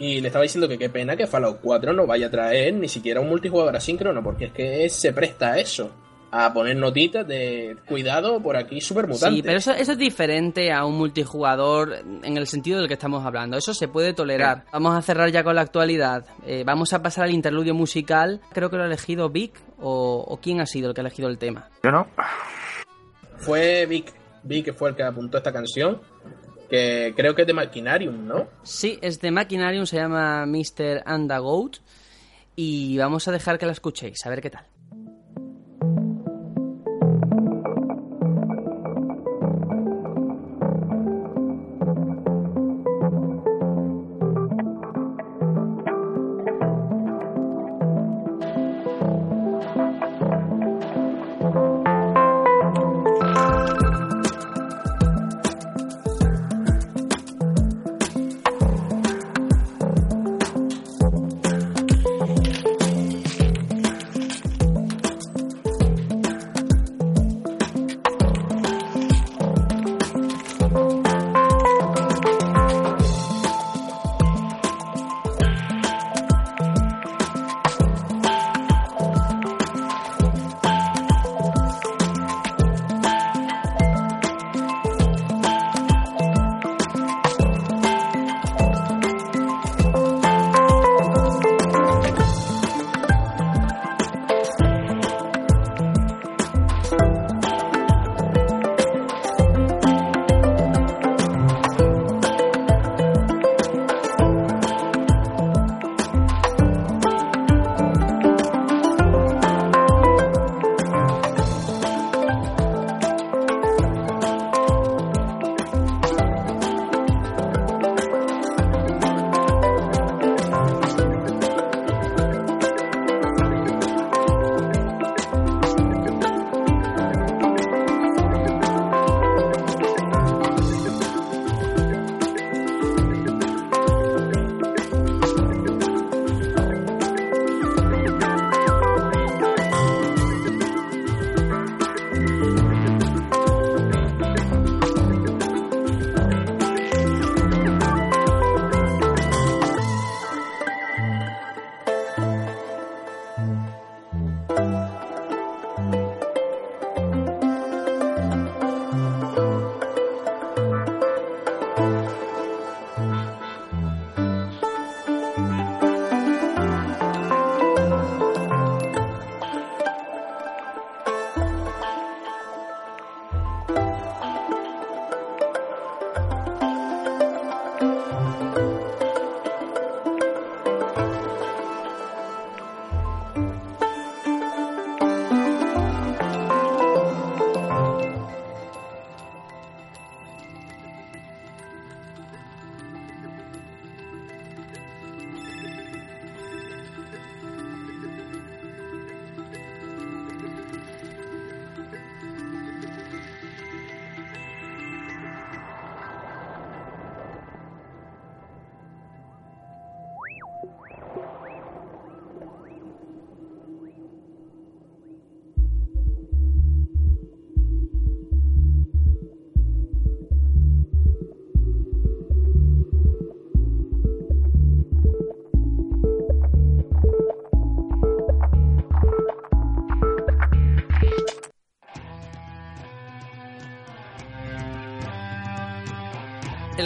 y le estaba diciendo que qué pena que Fallout 4 no vaya a traer ni siquiera un multijugador asíncrono porque es que se presta a eso, a poner notitas de cuidado por aquí super mutante. Sí, pero eso, eso es diferente a un multijugador en el sentido del que estamos hablando. Eso se puede tolerar. Vamos a cerrar ya con la actualidad. Eh, vamos a pasar al interludio musical. Creo que lo ha elegido Vic o, o quién ha sido el que ha elegido el tema. Yo no. Fue Vic, Vic que fue el que apuntó esta canción, que creo que es de Maquinarium, ¿no? Sí, es de Machinarium, se llama Mr. and the Goat. Y vamos a dejar que la escuchéis, a ver qué tal.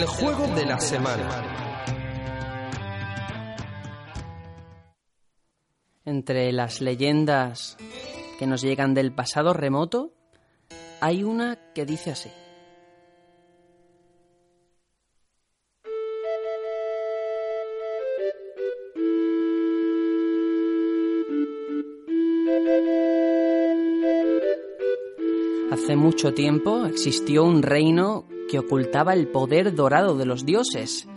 El juego de la semana. Entre las leyendas que nos llegan del pasado remoto, hay una que dice así. Hace mucho tiempo existió un reino que ocultaba el poder dorado de los dioses.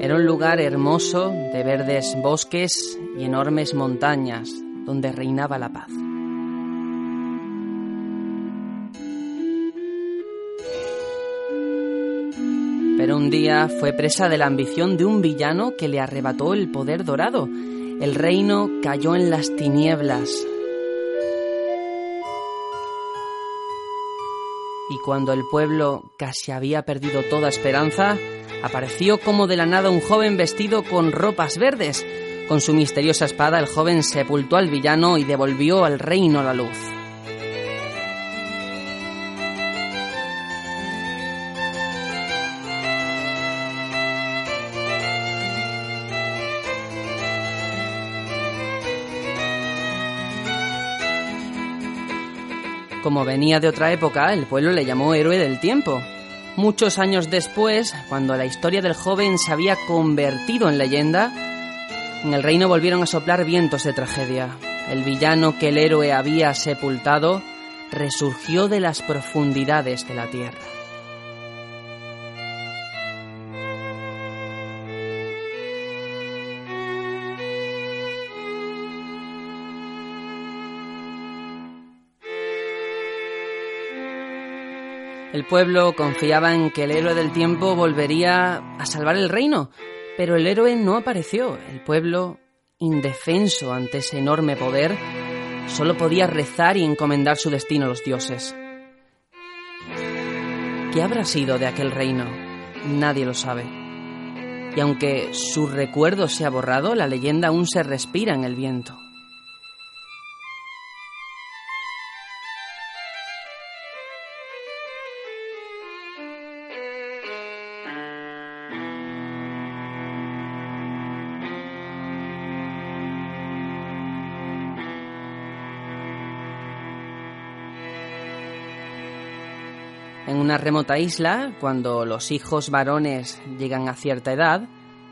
Era un lugar hermoso de verdes bosques y enormes montañas donde reinaba la paz. Pero un día fue presa de la ambición de un villano que le arrebató el poder dorado. El reino cayó en las tinieblas. Y cuando el pueblo casi había perdido toda esperanza, apareció como de la nada un joven vestido con ropas verdes. Con su misteriosa espada el joven sepultó al villano y devolvió al reino la luz. Como venía de otra época, el pueblo le llamó héroe del tiempo. Muchos años después, cuando la historia del joven se había convertido en leyenda, en el reino volvieron a soplar vientos de tragedia. El villano que el héroe había sepultado resurgió de las profundidades de la tierra. El pueblo confiaba en que el héroe del tiempo volvería a salvar el reino, pero el héroe no apareció. El pueblo, indefenso ante ese enorme poder, solo podía rezar y encomendar su destino a los dioses. ¿Qué habrá sido de aquel reino? Nadie lo sabe. Y aunque su recuerdo se ha borrado, la leyenda aún se respira en el viento. Una remota isla, cuando los hijos varones llegan a cierta edad,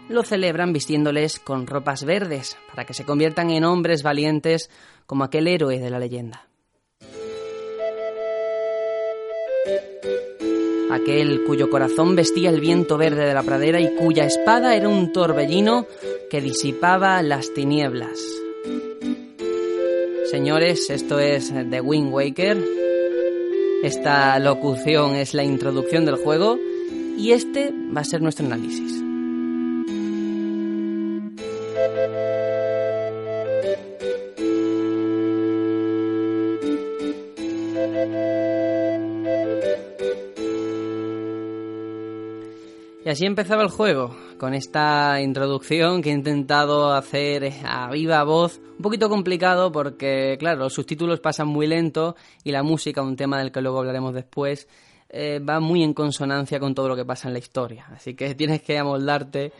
lo celebran vistiéndoles con ropas verdes para que se conviertan en hombres valientes como aquel héroe de la leyenda. Aquel cuyo corazón vestía el viento verde de la pradera y cuya espada era un torbellino que disipaba las tinieblas. Señores, esto es The Wind Waker, esta locución es la introducción del juego y este va a ser nuestro análisis. Y así empezaba el juego, con esta introducción que he intentado hacer a viva voz, un poquito complicado porque, claro, los subtítulos pasan muy lento y la música, un tema del que luego hablaremos después, eh, va muy en consonancia con todo lo que pasa en la historia. Así que tienes que amoldarte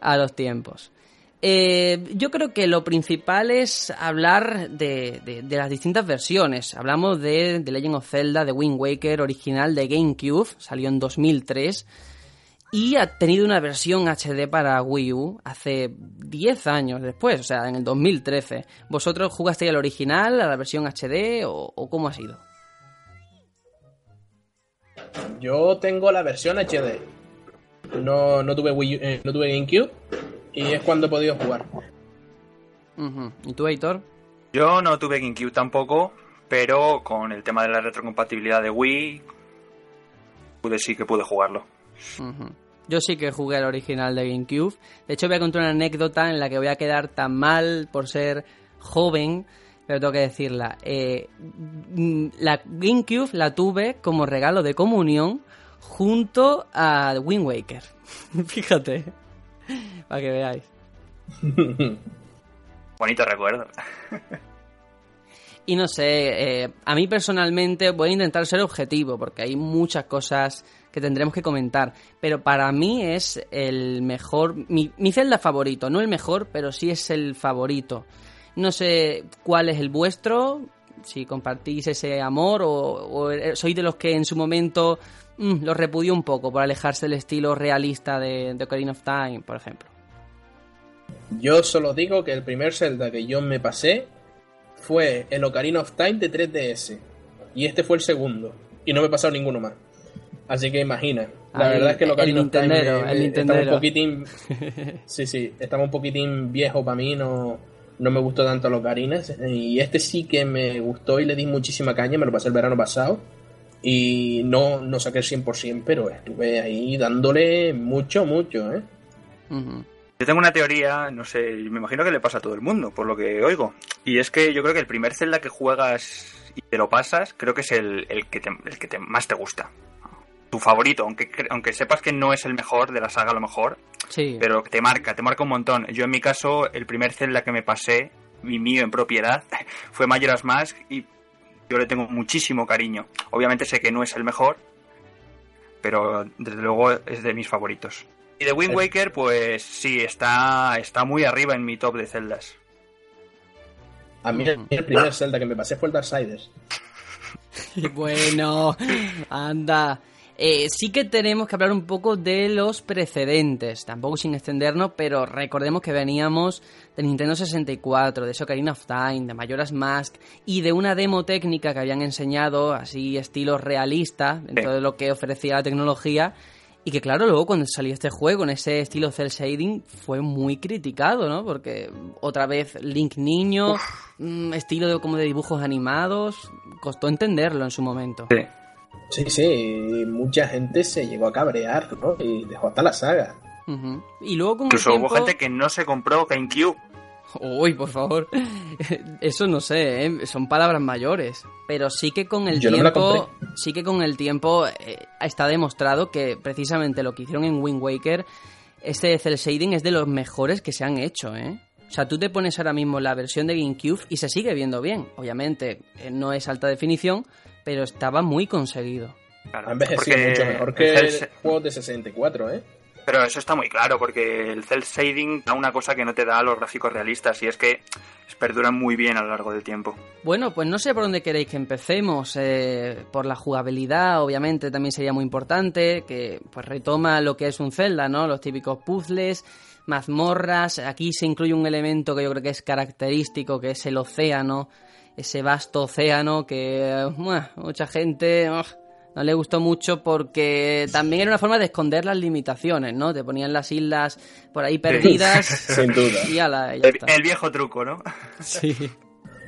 a los tiempos. Eh, yo creo que lo principal es hablar de, de, las distintas versiones. Hablamos de The Legend of Zelda, de Wind Waker original de GameCube, salió en 2003 y ha tenido una versión HD para Wii U hace 10 años después, o sea, en el 2013. ¿Vosotros jugasteis al original, a la versión HD o, o cómo ha sido? Yo tengo la versión HD. No, no tuve Wii U, eh, no tuve GameCube y es cuando he podido jugar. Uh -huh. ¿Y tú, Aitor? Yo no tuve GameCube tampoco, pero con el tema de la retrocompatibilidad de Wii, pude sí que pude jugarlo. Uh -huh. Yo sí que jugué al original de GameCube. De hecho, voy a contar una anécdota en la que voy a quedar tan mal por ser joven, pero tengo que decirla. Eh, la GameCube la tuve como regalo de comunión junto a Wind Waker. [LAUGHS] Fíjate, para que veáis. [LAUGHS] Bonito recuerdo. Y no sé, eh, a mí personalmente voy a intentar ser objetivo porque hay muchas cosas que tendremos que comentar. Pero para mí es el mejor, mi, mi Zelda favorito, no el mejor, pero sí es el favorito. No sé cuál es el vuestro, si compartís ese amor o, o sois de los que en su momento mm, lo repudió un poco por alejarse del estilo realista de, de Ocarina of Time, por ejemplo. Yo solo digo que el primer Zelda que yo me pasé fue el Ocarina of Time de 3DS. Y este fue el segundo. Y no me he pasado ninguno más. Así que imagina. La Ahí, verdad es que el Ocarina of Time Nintendero, eh, el eh, estaba un Nintendero. poquitín. [LAUGHS] Sí, sí, estaba un poquitín viejo para mí. No, no me gustó tanto el Ocarina. Y este sí que me gustó y le di muchísima caña. Me lo pasé el verano pasado. Y no, no saqué el 100%, pero estuve ahí dándole mucho, mucho, ¿eh? Yo tengo una teoría, no sé, me imagino que le pasa a todo el mundo, por lo que oigo. Y es que yo creo que el primer Zelda que juegas y te lo pasas, creo que es el, el que, te, el que te, más te gusta. Tu favorito, aunque, aunque sepas que no es el mejor de la saga a lo mejor, Sí. pero te marca, te marca un montón. Yo en mi caso, el primer Zelda que me pasé, mi mío en propiedad, [LAUGHS] fue Majora's Mask y yo le tengo muchísimo cariño. Obviamente sé que no es el mejor, pero desde luego es de mis favoritos. Y de Wind Waker, pues sí, está, está muy arriba en mi top de celdas. A mí el, el primer Zelda que me pasé fue el Darksiders. [LAUGHS] Bueno, anda. Eh, sí que tenemos que hablar un poco de los precedentes, tampoco sin extendernos, pero recordemos que veníamos de Nintendo 64, de Ocarina of Time, de Majora's Mask y de una demo técnica que habían enseñado, así estilo realista, dentro de lo que ofrecía la tecnología, y que claro, luego cuando salió este juego en ese estilo cel shading fue muy criticado, ¿no? Porque otra vez Link niño, mm, estilo de, como de dibujos animados, costó entenderlo en su momento. Sí. Sí, sí, mucha gente se llegó a cabrear, ¿no? Y dejó hasta la saga. Y luego con Incluso el hubo tiempo... gente que no se compró GameCube. Uy, por favor. [LAUGHS] Eso no sé, ¿eh? son palabras mayores. Pero sí que con el Yo no me la tiempo, sí que con el tiempo eh, está demostrado que precisamente lo que hicieron en Wind Waker, este cel shading es de los mejores que se han hecho, ¿eh? O sea, tú te pones ahora mismo la versión de GameCube y se sigue viendo bien. Obviamente, eh, no es alta definición, pero estaba muy conseguido. Claro, Ha envejecido mucho mejor el que cel- el juego de 64, ¿eh? Pero eso está muy claro, porque el cel shading da una cosa que no te da a los gráficos realistas, y es que perduran muy bien a lo largo del tiempo. Bueno, pues no sé por dónde queréis que empecemos. eh, por la jugabilidad, obviamente, también sería muy importante, que pues retoma lo que es un Zelda, ¿no? Los típicos puzzles, mazmorras. Aquí se incluye un elemento que yo creo que es característico, que es el océano, ese vasto océano que mucha gente no le gustó mucho porque también era una forma de esconder las limitaciones, ¿no? Te ponían las islas por ahí perdidas [LAUGHS] Sin duda. y ala, ya El, está. el viejo truco, ¿no? Sí.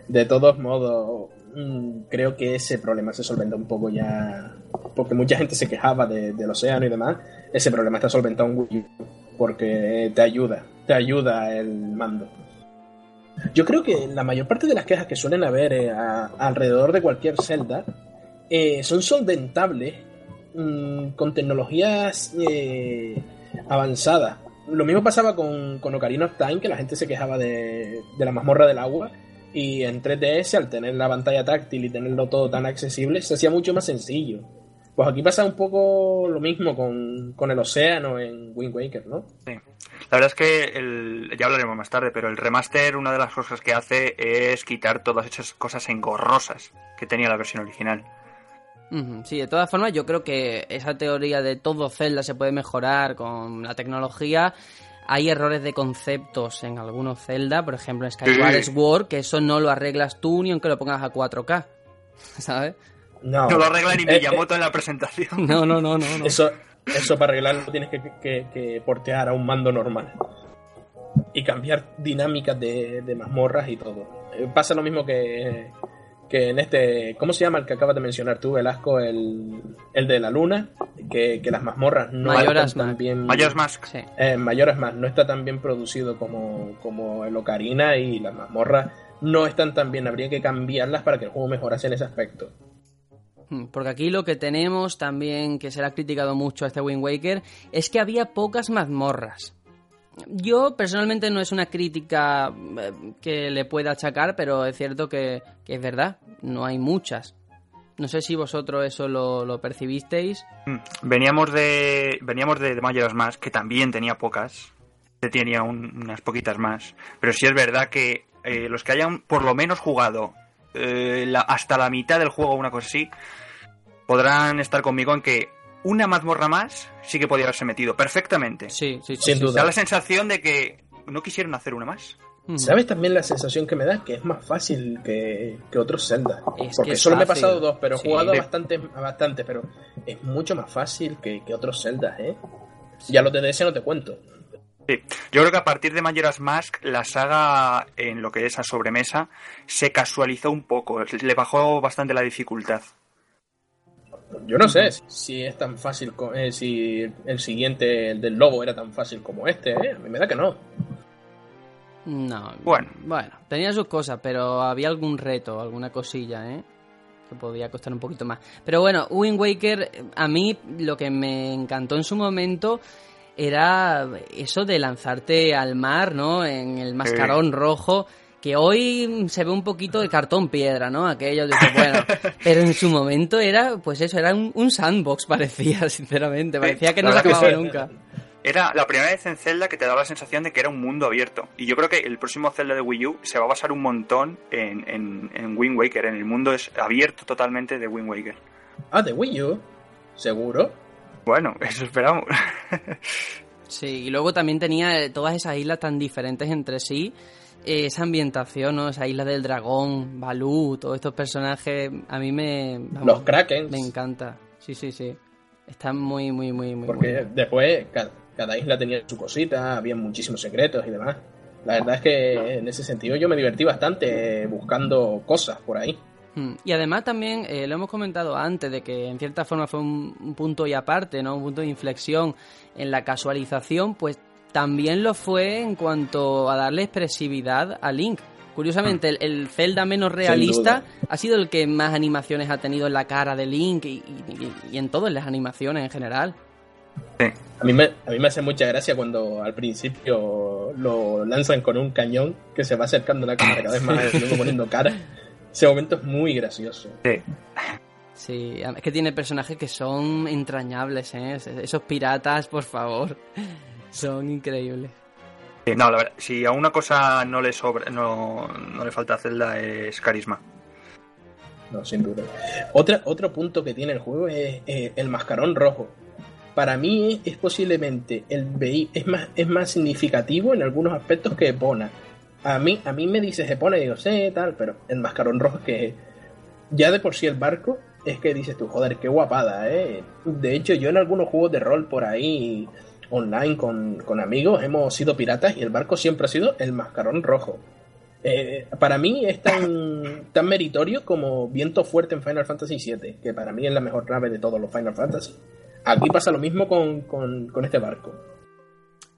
De todos modos, mm, creo que ese problema se solventa un poco ya. Porque mucha gente se quejaba de- del océano y demás. Ese problema está solventado en Wii U. Porque te ayuda, te ayuda el mando. Yo creo que la mayor parte de las quejas que suelen haber eh, alrededor de cualquier Zelda eh, son solventables mm, con tecnologías eh, avanzadas. Lo mismo pasaba con, con Ocarina of Time, que la gente se quejaba de, de la mazmorra del agua. Y en 3DS, al tener la pantalla táctil y tenerlo todo tan accesible, se hacía mucho más sencillo. Pues aquí pasa un poco lo mismo con, con el océano en Wind Waker, ¿no? Sí. La verdad es que el, ya hablaremos más tarde, pero el remaster, una de las cosas que hace es quitar todas esas cosas engorrosas que tenía la versión original. Sí, de todas formas, yo creo que esa teoría de todo Zelda se puede mejorar con la tecnología. Hay errores de conceptos en algunos Zelda, por ejemplo en Skyward Sí. Sword, que eso no lo arreglas tú ni aunque lo pongas a 4K. [LAUGHS] ¿Sabes? No, No lo arregla ni Eh, Miyamoto en la presentación. [LAUGHS] No, no, no, no. no. Eso, eso para arreglarlo tienes que, que- que portear a un mando normal. Y cambiar dinámicas de, de mazmorras y todo. Eh, Pasa lo mismo que, que en este. ¿Cómo se llama el que acabas de mencionar tú, Velasco? El, el de la luna. Que, que las mazmorras no Majora's están tan bien. Majora's Mask. Sí. Eh, Mask no está tan bien producido como, como el Ocarina y las mazmorras no están tan bien. Habría que cambiarlas para que el juego mejorase en ese aspecto. Mm, Porque aquí lo que tenemos también, que se ha criticado mucho a este Wind Waker, es que había pocas mazmorras. Yo personalmente no es una crítica eh, que le pueda achacar, pero es cierto que, es verdad, no hay muchas. No sé si vosotros eso lo, percibisteis. Mm, Veníamos de veníamos de, Mask, que también tenía pocas. Tenía un- unas poquitas más. Pero sí es verdad que eh, los que hayan por lo menos jugado eh, la- hasta la mitad del juego, una cosa así, podrán estar conmigo en que una mazmorra más sí que podía haberse metido perfectamente. Sí, sí, sí. Sin sí. duda. Da la sensación de que no quisieron hacer una más. ¿Sabes también la sensación que me da? Que es más fácil que, que otros Zelda. Es Porque solo me he pasado dos, pero he Sí. jugado a Sí. bastante, bastante, pero es mucho más fácil que, que otros Zeldas, ¿eh? Ya los de DS no te cuento. Sí. Yo creo que a partir de Majora's Mask, la saga en lo que es a sobremesa se casualizó un poco, le bajó bastante la dificultad. Yo no sé si es tan fácil, eh, si el siguiente, el del lobo, era tan fácil como este, ¿eh? A mí me da que no. No. Bueno. Bueno, tenía sus cosas, pero había algún reto, alguna cosilla, ¿eh? Que podía costar un poquito más. Pero bueno, Wind Waker, a mí lo que me encantó en su momento era eso de lanzarte al mar, ¿no? En el mascarón rojo. Que hoy se ve un poquito de cartón piedra, ¿no? Aquello de que, bueno. [LAUGHS] pero en su momento era, pues eso, era un, un sandbox, parecía, [LAUGHS] sinceramente. Parecía que no se acababa nunca. Era la primera vez en Zelda que te daba la sensación de que era un mundo abierto. Y yo creo que el próximo Zelda de Wii U se va a basar un montón en, en, en Wind Waker, en el mundo es abierto totalmente de Wind Waker. Ah, de Wii U, seguro. Bueno, [LAUGHS] eso esperamos. Sí, y luego también tenía eh, todas esas islas tan diferentes entre sí. eh, esa ambientación, ¿no? Esa isla del dragón, Balú, todos estos personajes, a mí me... vamos, Los Krakens. Me encanta. Sí, sí, sí. Están muy, muy, muy, muy Porque después ca- cada, isla tenía su cosita, había muchísimos secretos y demás. La verdad es que en ese sentido yo me divertí bastante buscando cosas por ahí. Mm, Y además también, eh, lo hemos comentado antes, de que en cierta forma fue un, un punto y aparte, ¿no? Un punto de inflexión en la casualización, pues también lo fue en cuanto a darle expresividad a Link. Curiosamente, el, el Zelda menos realista ha sido el que más animaciones ha tenido en la cara de Link y, y- y en todas las animaciones en general. A mí, me, a mí me hace mucha gracia cuando al principio lo lanzan con un cañón que se va acercando a la cámara cada vez más y [LAUGHS] luego poniendo cara. Ese momento es muy gracioso. Sí. Sí, es que tiene personajes que son entrañables, ¿eh? Esos piratas, por favor, son increíbles. Sí, No, la verdad, si a una cosa no le sobra, no, no le falta a Zelda es carisma. No, sin duda. Otra, otro punto que tiene el juego es eh, el mascarón rojo. Para mí es posiblemente el es más, es más significativo en algunos aspectos que Epona. A mí, a mí me dices Epona y digo, sí, tal, pero el mascarón rojo es que ya de por sí el barco es que dices tú, joder, qué guapada, ¿eh? De hecho, yo en algunos juegos de rol por ahí online con, con amigos hemos sido piratas y el barco siempre ha sido el mascarón rojo. Eh, para mí es tan, [LAUGHS] tan meritorio como Viento Fuerte en Final Fantasy VII, que para mí es la mejor nave de todos los Final Fantasy. Aquí pasa lo mismo con, con, con este barco.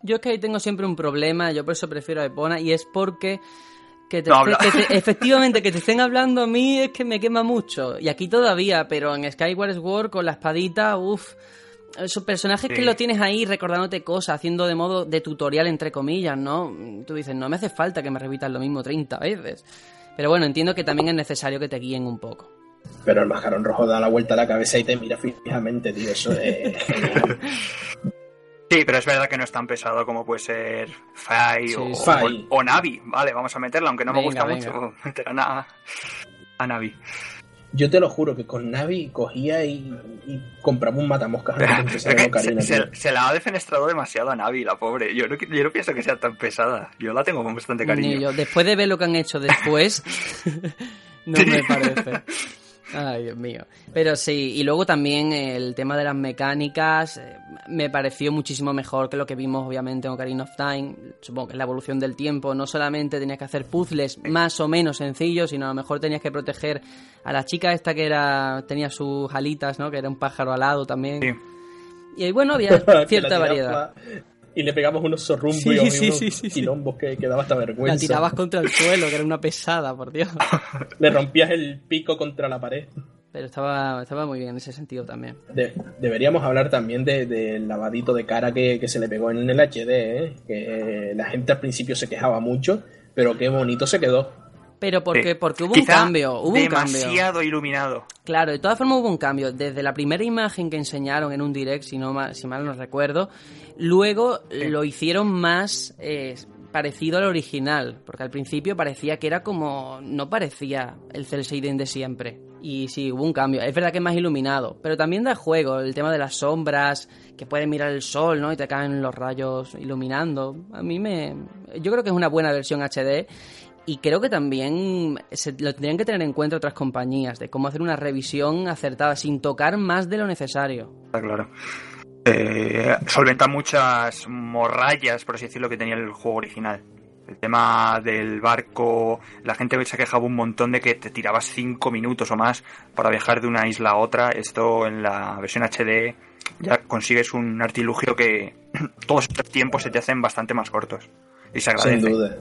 Yo es que ahí tengo siempre un problema, yo por eso prefiero a Epona, y es porque que te No que te- [LAUGHS] efectivamente que te estén hablando a mí es que me quema mucho. Y aquí todavía, pero en Skyward Sword con la espadita, uff. Esos personajes que lo tienes ahí recordándote cosas, haciendo de modo de tutorial entre comillas, ¿no? Tú dices, no me hace falta que me repitas lo mismo 30 veces. Pero bueno, entiendo que también es necesario que te guíen un poco. Pero el mascarón rojo da la vuelta a la cabeza y te mira fijamente, tío. Eso es [LAUGHS] genial. Sí, pero es verdad que no es tan pesado como puede ser Fai Sí, o, sí. Fai. o- o Navi. Vale, vamos a meterla, aunque no me gusta venga. mucho [LAUGHS] meter a, Na- a Navi. Yo te lo juro que con Navi cogía y, y compraba un matamoscas antes de [LAUGHS] que se, tío. se- se la ha defenestrado demasiado a Navi, la pobre. Yo no, yo no pienso que sea tan pesada. Yo la tengo con bastante cariño. Yo. Después de ver lo que han hecho después, [LAUGHS] no me parece. Ay, Dios mío. Pero sí, y luego también el tema de las mecánicas eh, me pareció muchísimo mejor que lo que vimos obviamente en Ocarina of Time. Supongo que es la evolución del tiempo. No solamente tenías que hacer puzzles más o menos sencillos, sino a lo mejor tenías que proteger a la chica esta que era tenía sus alitas, ¿no? Que era un pájaro alado también. Sí. Y bueno, había [LAUGHS] cierta variedad. Y le pegamos unos zorrumbios Sí, y unos quilombos que, que daba hasta vergüenza. La tirabas contra el suelo, que era una pesada, por Dios. [LAUGHS] Le rompías el pico contra la pared. Pero estaba, estaba muy bien en ese sentido también. De- deberíamos hablar también de- del lavadito de cara que, que se le pegó en el HD, ¿eh? que la gente al principio se quejaba mucho, pero qué bonito se quedó. Pero porque, Sí. porque hubo Quizá un cambio, hubo un cambio. demasiado iluminado. Claro, de todas formas hubo un cambio. Desde la primera imagen que enseñaron en un direct, si, no ma- si mal no recuerdo, luego lo hicieron más eh, parecido al original. Porque al principio parecía que era como... No parecía el Cell Shading de siempre. Y sí, hubo un cambio. Es verdad que es más iluminado. Pero también da juego el tema de las sombras, que puedes mirar el sol, ¿no? Y te caen los rayos iluminando. A mí me... Yo creo que es una buena versión HD. Y creo que también se lo tendrían que tener en cuenta otras compañías, de cómo hacer una revisión acertada, sin tocar más de lo necesario. Está claro. Eh, solventa muchas morrallas, por así decirlo, que tenía el juego original. El tema del barco, la gente se quejaba un montón de que te tirabas 5 minutos o más para viajar de una isla a otra. Esto en la versión HD ya consigues un artilugio que [CLEARS THROAT] todos estos tiempos se te hacen bastante más cortos. Y se agradece. Sin duda.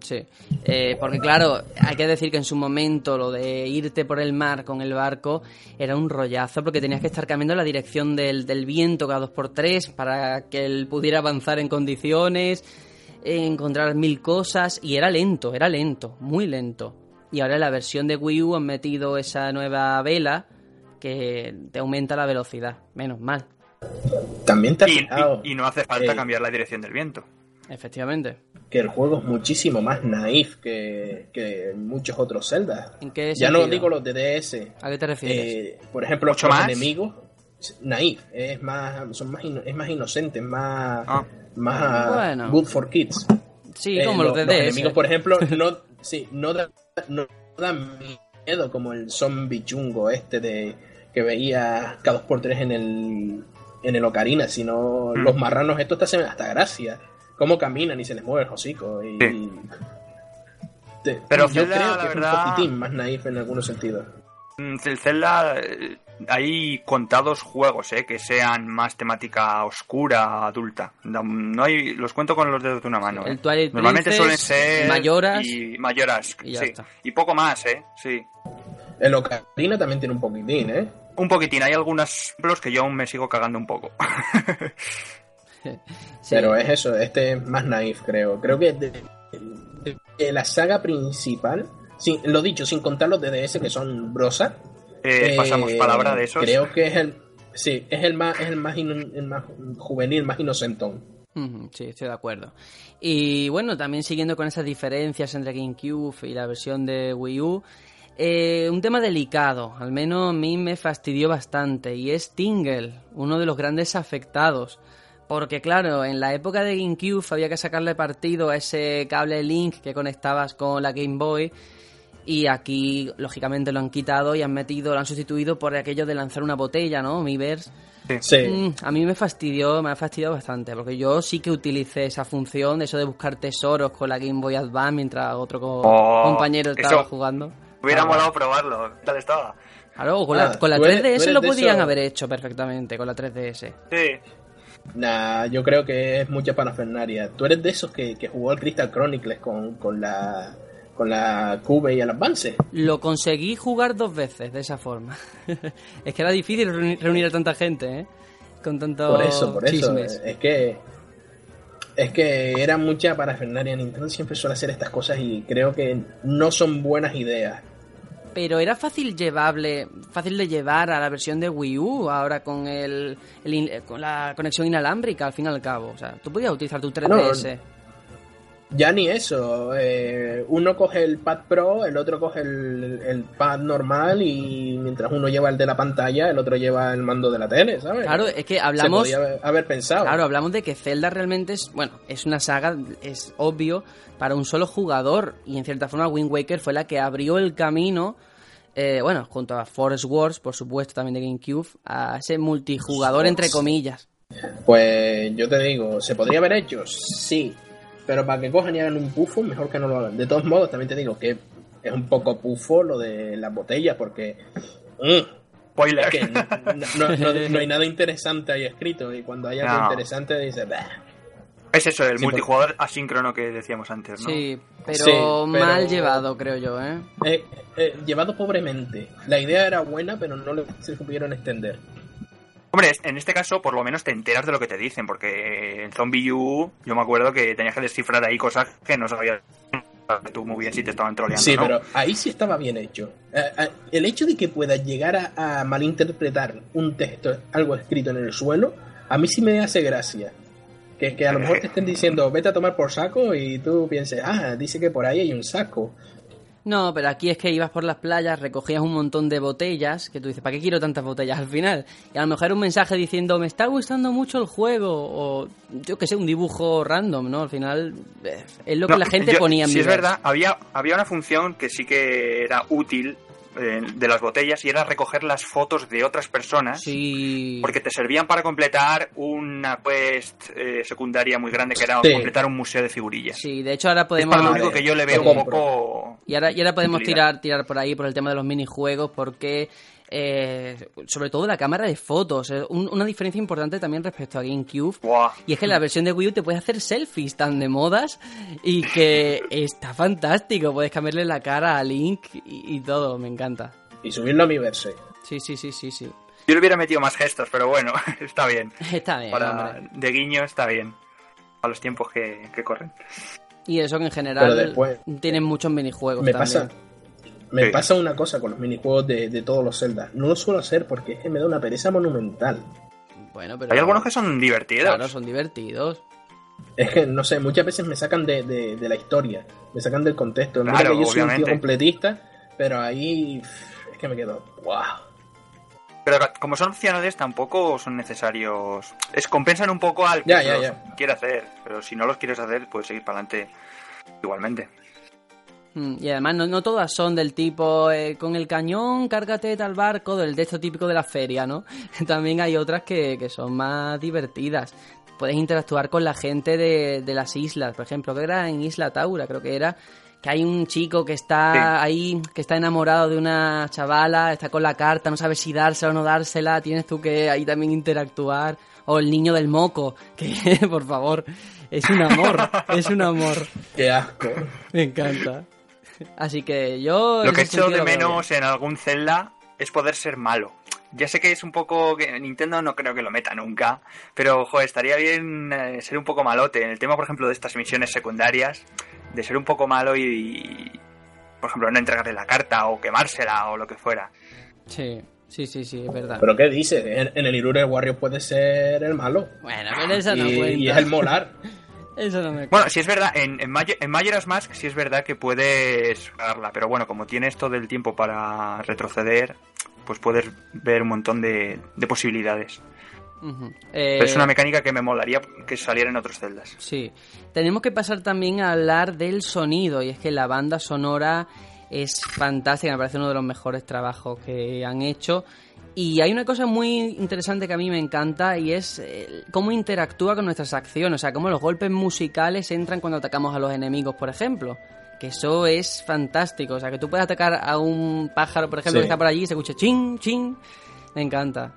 Sí, Eh, porque claro, hay que decir que en su momento lo de irte por el mar con el barco era un rollazo porque tenías que estar cambiando la dirección del, del viento cada dos por tres para que él pudiera avanzar en condiciones, eh, encontrar mil cosas y era lento, era lento, muy lento. Y ahora en la versión de Wii U han metido esa nueva vela que te aumenta la velocidad, menos mal, También te has Y, y- y no hace falta eh, cambiar la dirección del viento. Efectivamente. que el juego es muchísimo más naif que, que muchos otros Zelda. ¿En qué Ya no digo los de DS. ¿A qué te refieres? Eh, por ejemplo, ¿Mucho los más? enemigos, naif, es más, son más, ino- es más inocente, más, Ah. más Bueno. good for kids. sí, Eh, como los lo- de los enemigos, por ejemplo, [LAUGHS] no, sí, no, da- no dan miedo como el zombie chungo este de que veía cada dos por tres en el en el Ocarina, sino Mm. los marranos estos te hacen hasta gracia. Cómo caminan y se les mueve el hocico. Y, Sí. te- Pero yo Zelda, creo la que verdad- es un poquitín más naif en algunos sentidos. Mm, El Zelda, eh, hay contados juegos eh, que sean más temática oscura, adulta. No hay, los cuento con los dedos de una mano. El eh. Twilight Normalmente suelen ser Majora's y Majora's, y ya sí. está. Y poco más, ¿eh? Sí. El Ocarina también tiene un poquitín, ¿eh? Un poquitín, hay algunos ejemplos que yo aún me sigo cagando un poco. [LAUGHS] [LAUGHS] Sí. Pero es eso, este es más naif, creo. Creo que de, de- de la saga principal, sin, lo dicho, sin contar los de DS que son brosa. Eh, eh, pasamos palabra de esos. Creo que es el. Sí, es el más, es el más, ino- el más juvenil, más inocentón. Sí, estoy de acuerdo. Y bueno, también siguiendo con esas diferencias entre GameCube y la versión de Wii U, eh, un tema delicado, al menos a mí me fastidió bastante, y es Tingle, uno de los grandes afectados. Porque claro, en la época de GameCube había que sacarle partido a ese cable Link que conectabas con la Game Boy. Y aquí, lógicamente, lo han quitado y han metido, lo han sustituido por aquello de lanzar una botella, ¿no? Miiverse. Sí. Mm, a mí me fastidió, me ha fastidiado bastante, porque yo sí que utilicé esa función, eso de buscar tesoros con la Game Boy Advance mientras otro co- Oh, compañero estaba eso. jugando. Hubiera Ah, molado probarlo. ¿Qué tal estaba? Claro, con Ah, la, con la tú eres- 3DS tú eres lo de podían haber hecho perfectamente, con la 3DS. Sí. Nah, yo creo que es mucha parafernaria. Tú eres de esos que, que jugó al Crystal Chronicles con, con la con la Cube y el Advance. Lo conseguí jugar dos veces de esa forma. [LAUGHS] es que era difícil reunir, a tanta gente, ¿eh? Con tanto Por eso, por eso. chismes. Es que. Es que era mucha parafernaria. Nintendo siempre suele hacer estas cosas y creo que no son buenas ideas. Pero era fácil llevable, fácil de llevar a la versión de Wii U ahora con el, el in- con la conexión inalámbrica al fin y al cabo. O sea, tú podías utilizar tu 3DS. Ya ni eso. eh, uno coge el pad pro, el otro coge el, el pad normal y mientras uno lleva el de la pantalla, el otro lleva el mando de la tele, ¿sabes? Claro, es que Se hablamos, podía haber, haber pensado. claro, hablamos de que Zelda realmente es, bueno, es una saga, es obvio, para un solo jugador. Y en cierta forma Wind Waker fue la que abrió el camino, eh, bueno, junto a Forest Wars, por supuesto, también de GameCube, a ese multijugador entre comillas. Pues yo te digo, ¿se podría haber hecho? Sí. Pero para que cojan y hagan un pufo, mejor que no lo hagan. De todos modos, también te digo que es un poco pufo lo de las botellas, porque. mm, Spoiler. es que no, no- no- no hay nada interesante ahí escrito. Y cuando hay algo No. interesante, dices. "Bah". Es eso, el Sí, multijugador asíncrono que decíamos antes, ¿no? Sí, pero, Sí, pero- mal llevado, creo yo, ¿eh? Eh, eh, llevado pobremente. La idea era buena, pero no le se supieron extender. Hombre, en este caso por lo menos te enteras de lo que te dicen, porque en Zombie U yo me acuerdo que tenías que descifrar ahí cosas que no sabías. tú muy bien si te estaban troleando. Sí, ¿no? pero ahí sí estaba bien hecho. Eh, eh, El hecho de que puedas llegar a, a malinterpretar un texto, algo escrito en el suelo, a mí sí me hace gracia. Que, que a lo mejor te estén diciendo, vete a tomar por saco y tú pienses, ah, dice que por ahí hay un saco. No, pero aquí es que ibas por las playas, recogías un montón de botellas, que tú dices, ¿para qué quiero tantas botellas al final? Y a lo mejor un mensaje diciendo, me está gustando mucho el juego, o yo que sé, un dibujo random, ¿no? Al final eh, es lo que No, la gente yo- ponía en Sí, es verdad, había, había una función que sí que era útil eh, de las botellas y era recoger las fotos de otras personas. Sí. Porque te servían para completar una quest eh, secundaria muy grande que era Sí. completar un museo de figurillas. Sí, de hecho ahora Es podemos... para lo único que yo le veo un poco... Y ahora, y ahora podemos Utilidad. tirar, tirar por ahí por el tema de los minijuegos porque, eh, sobre todo la cámara de fotos, eh, un- una diferencia importante también respecto a GameCube. Buah. Y es que en la versión de Wii U te puedes hacer selfies tan de modas y que [LAUGHS] está fantástico. Puedes cambiarle la cara a Link y, y todo, me encanta. Y subirlo a mi verse. Sí, sí, sí, sí, sí. Yo le hubiera metido más gestos, pero bueno, [LAUGHS] está bien. [LAUGHS] Está bien, Para hombre. de guiño está bien. A los tiempos que, que corren. Y eso que en general después- tienen muchos minijuegos Me también. pasa, me Sí. pasa una cosa con los minijuegos de, de todos los Zelda. No lo suelo hacer porque es que me da una pereza monumental. Bueno, pero... Hay algunos que son divertidos. Claro, son divertidos. Es que, no sé, muchas veces me sacan de, de- de la historia, me sacan del contexto. Mira Claro, que yo soy un tío completista, pero ahí es que me quedo, wow. Pero como son opcionales tampoco son necesarios. Es compensan un poco al que Ya, ya, ya. quiere hacer. Pero si no los quieres hacer, puedes seguir para adelante igualmente. Mm, Y además no, no todas son del tipo eh, con el cañón, cárgate tal barco, del de esto típico de la feria, ¿no? [LAUGHS] También hay otras que, que son más divertidas. Puedes interactuar con la gente de, de las islas, por ejemplo, que era en Isla Taura, creo que era, que hay un chico que está Sí. ahí, que está enamorado de una chavala, está con la carta, no sabe si dársela o no dársela, tienes tú que ahí también interactuar. O el niño del moco, [LAUGHS] que por favor, es un amor, es un amor. Qué asco. Me encanta. Así que yo. Lo que echo de menos en algún Zelda es poder ser malo. Ya sé que es un poco que Nintendo no creo que lo meta nunca, pero joder, estaría bien eh, ser un poco malote. En el tema, por ejemplo, de estas misiones secundarias, de ser un poco malo y, y, por ejemplo, no entregarle la carta o quemársela o lo que fuera. Sí, sí, sí, sí, es verdad. ¿Pero qué dices? En, en el Irure Warrior puede ser el malo. Bueno, pero eso no y, cuenta. y es el molar. [LAUGHS] Eso no me. Bueno, si es verdad, en, en, en Majora's Mask sí es verdad que puedes darla, pero bueno, como tienes todo el tiempo para retroceder, pues puedes ver un montón de, de posibilidades. Pero es Eh, una mecánica que me molaría que saliera en otros celdas. Sí. Tenemos que pasar también a hablar del sonido, y es que la banda sonora es fantástica, me parece uno de los mejores trabajos que han hecho. Y hay una cosa muy interesante que a mí me encanta y es eh, cómo interactúa con nuestras acciones, o sea, cómo los golpes musicales entran cuando atacamos a los enemigos, por ejemplo. Que eso es fantástico, o sea, que tú puedes atacar a un pájaro, por ejemplo, Sí. que está por allí y se escucha ching, ching. Me encanta.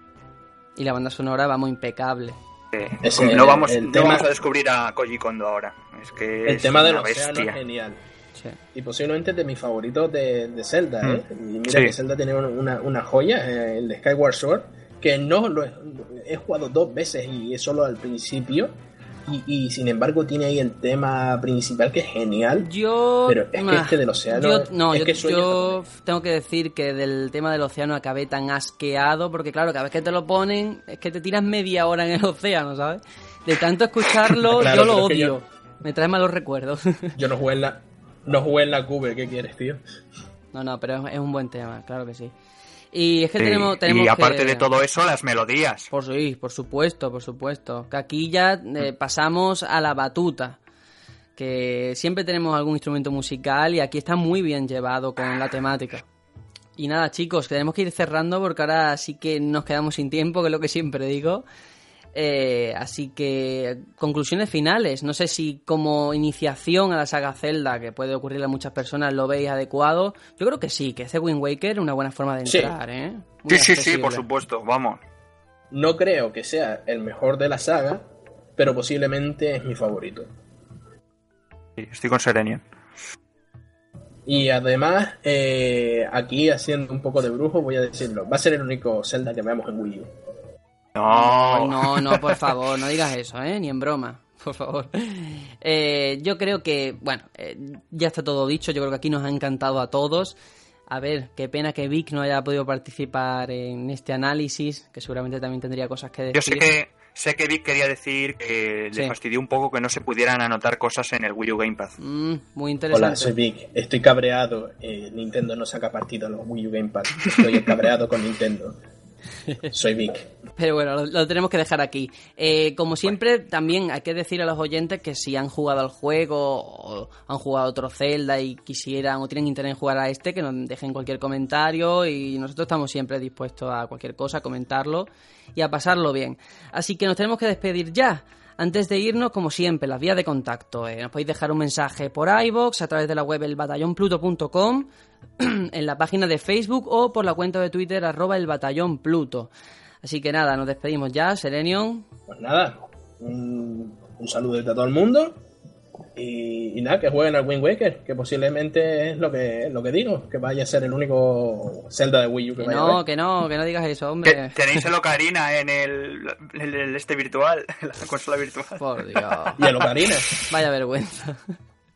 Y la banda sonora vamos impecable. Eh, Ese- no vamos, el no tema- vamos a descubrir a Koji Kondo ahora. Es que El es tema del una océano bestia. es genial. Sí. Y posiblemente de mis favoritos de, de Zelda, ¿eh? Y mira Sí. que Zelda tiene una, una joya, eh, el de Skyward Sword, que no lo he, he jugado dos veces y es solo al principio. Y, y sin embargo tiene ahí el tema principal que es genial. Yo. Pero es que ah, este del océano yo- no, es yo, que yo tengo que decir que del tema del océano acabé tan asqueado porque, claro, cada vez que te lo ponen es que te tiras media hora en el océano, ¿sabes? De tanto escucharlo, [LAUGHS] Claro, yo lo odio. yo- Me trae malos recuerdos. Yo no jugué en la, no jugué en la cube, ¿qué quieres, tío? no, no, pero es, un buen tema, claro que sí. Y es que Sí, tenemos, tenemos y aparte que- de todo eso, las melodías. Por, sí, por supuesto, por supuesto. Que aquí ya eh, pasamos a la batuta. Que siempre tenemos algún instrumento musical y aquí está muy bien llevado con la temática. Y nada, chicos, tenemos que ir cerrando porque ahora sí que nos quedamos sin tiempo, que es lo que siempre digo. Eh, así que, conclusiones finales. No sé si como iniciación a la saga Zelda, que puede ocurrirle a muchas personas, lo veis adecuado. Yo creo que sí, que este Wind Waker es una buena forma de Sí. entrar, ¿eh? Muy Sí, sí, sí, por supuesto, vamos. No creo que sea el mejor de la saga, pero posiblemente es mi favorito. Sí, estoy con Serenian. Y además, eh, aquí haciendo un poco de brujo, voy a decirlo, va a ser el único Zelda que veamos en Wii U. No, No, no, [LAUGHS] por favor, no digas eso, ¿eh? Ni en broma. por favor. Eh, yo creo que, bueno, eh, ya está todo dicho. Yo creo que aquí nos ha encantado a todos. A ver, qué pena que Vic no haya podido participar en este análisis, que seguramente también tendría cosas que decir. Yo sé que, sé que Vic quería decir que le fastidió un poco que no se pudieran anotar cosas en el Wii U Gamepad. Mm, muy interesante. Hola, soy Vic. Estoy cabreado. Eh, Nintendo no saca partido a los Wii U Gamepad. Estoy cabreado con Nintendo. [LAUGHS] Soy Vic. Pero bueno, lo, tenemos que dejar aquí. Eh, como siempre, también hay que decir a los oyentes que si han jugado al juego o han jugado otro Zelda y quisieran o tienen interés en jugar a este, que nos dejen cualquier comentario y nosotros estamos siempre dispuestos a cualquier cosa, a comentarlo y a pasarlo bien. Así que nos tenemos que despedir ya. Antes de irnos, como siempre, las vías de contacto. Eh, nos podéis dejar un mensaje por iVoox, a través de la web elbatallonpluto.com, [CLEARS THROAT] en la página de Facebook o por la cuenta de Twitter arroba el batallón Pluto. Así que nada, nos despedimos ya, Serenion. Pues nada, un, un saludo a todo el mundo y, nada, que jueguen al Wind Waker, que posiblemente es lo que, lo que digo, que vaya a ser el único Zelda de Wii U que, que no, que no, que no digas eso, hombre. tenéis el Ocarina en el, este virtual, [LAUGHS] en la consola virtual. Por Dios. Y el Ocarina. Vaya vergüenza.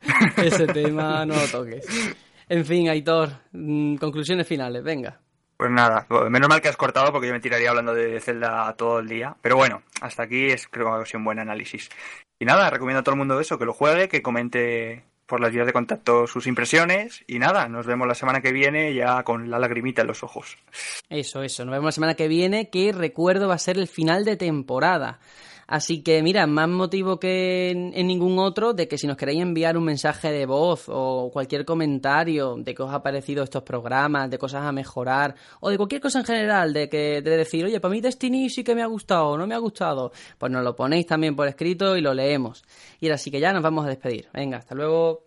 [LAUGHS] Ese tema no lo toques. En fin, Aitor, mm, conclusiones finales, venga. Pues nada, menos mal que has cortado porque yo me tiraría hablando de Zelda todo el día. Pero bueno, hasta aquí es creo que ha sido un buen análisis. Y nada, recomiendo a todo el mundo eso, que lo juegue, que comente por las vías de contacto sus impresiones y nada, nos vemos la semana que viene ya con la lagrimita en los ojos. Eso, eso, nos vemos la semana que viene, que recuerdo va a ser el final de temporada. Así que mira, más motivo que en, ningún otro de que si nos queréis enviar un mensaje de voz o cualquier comentario de qué os ha parecido estos programas, de cosas a mejorar o de cualquier cosa en general, de que de decir, oye, para mí Destiny sí que me ha gustado o no me ha gustado, pues nos lo ponéis también por escrito y lo leemos. Y ahora sí que ya nos vamos a despedir. Venga, hasta luego.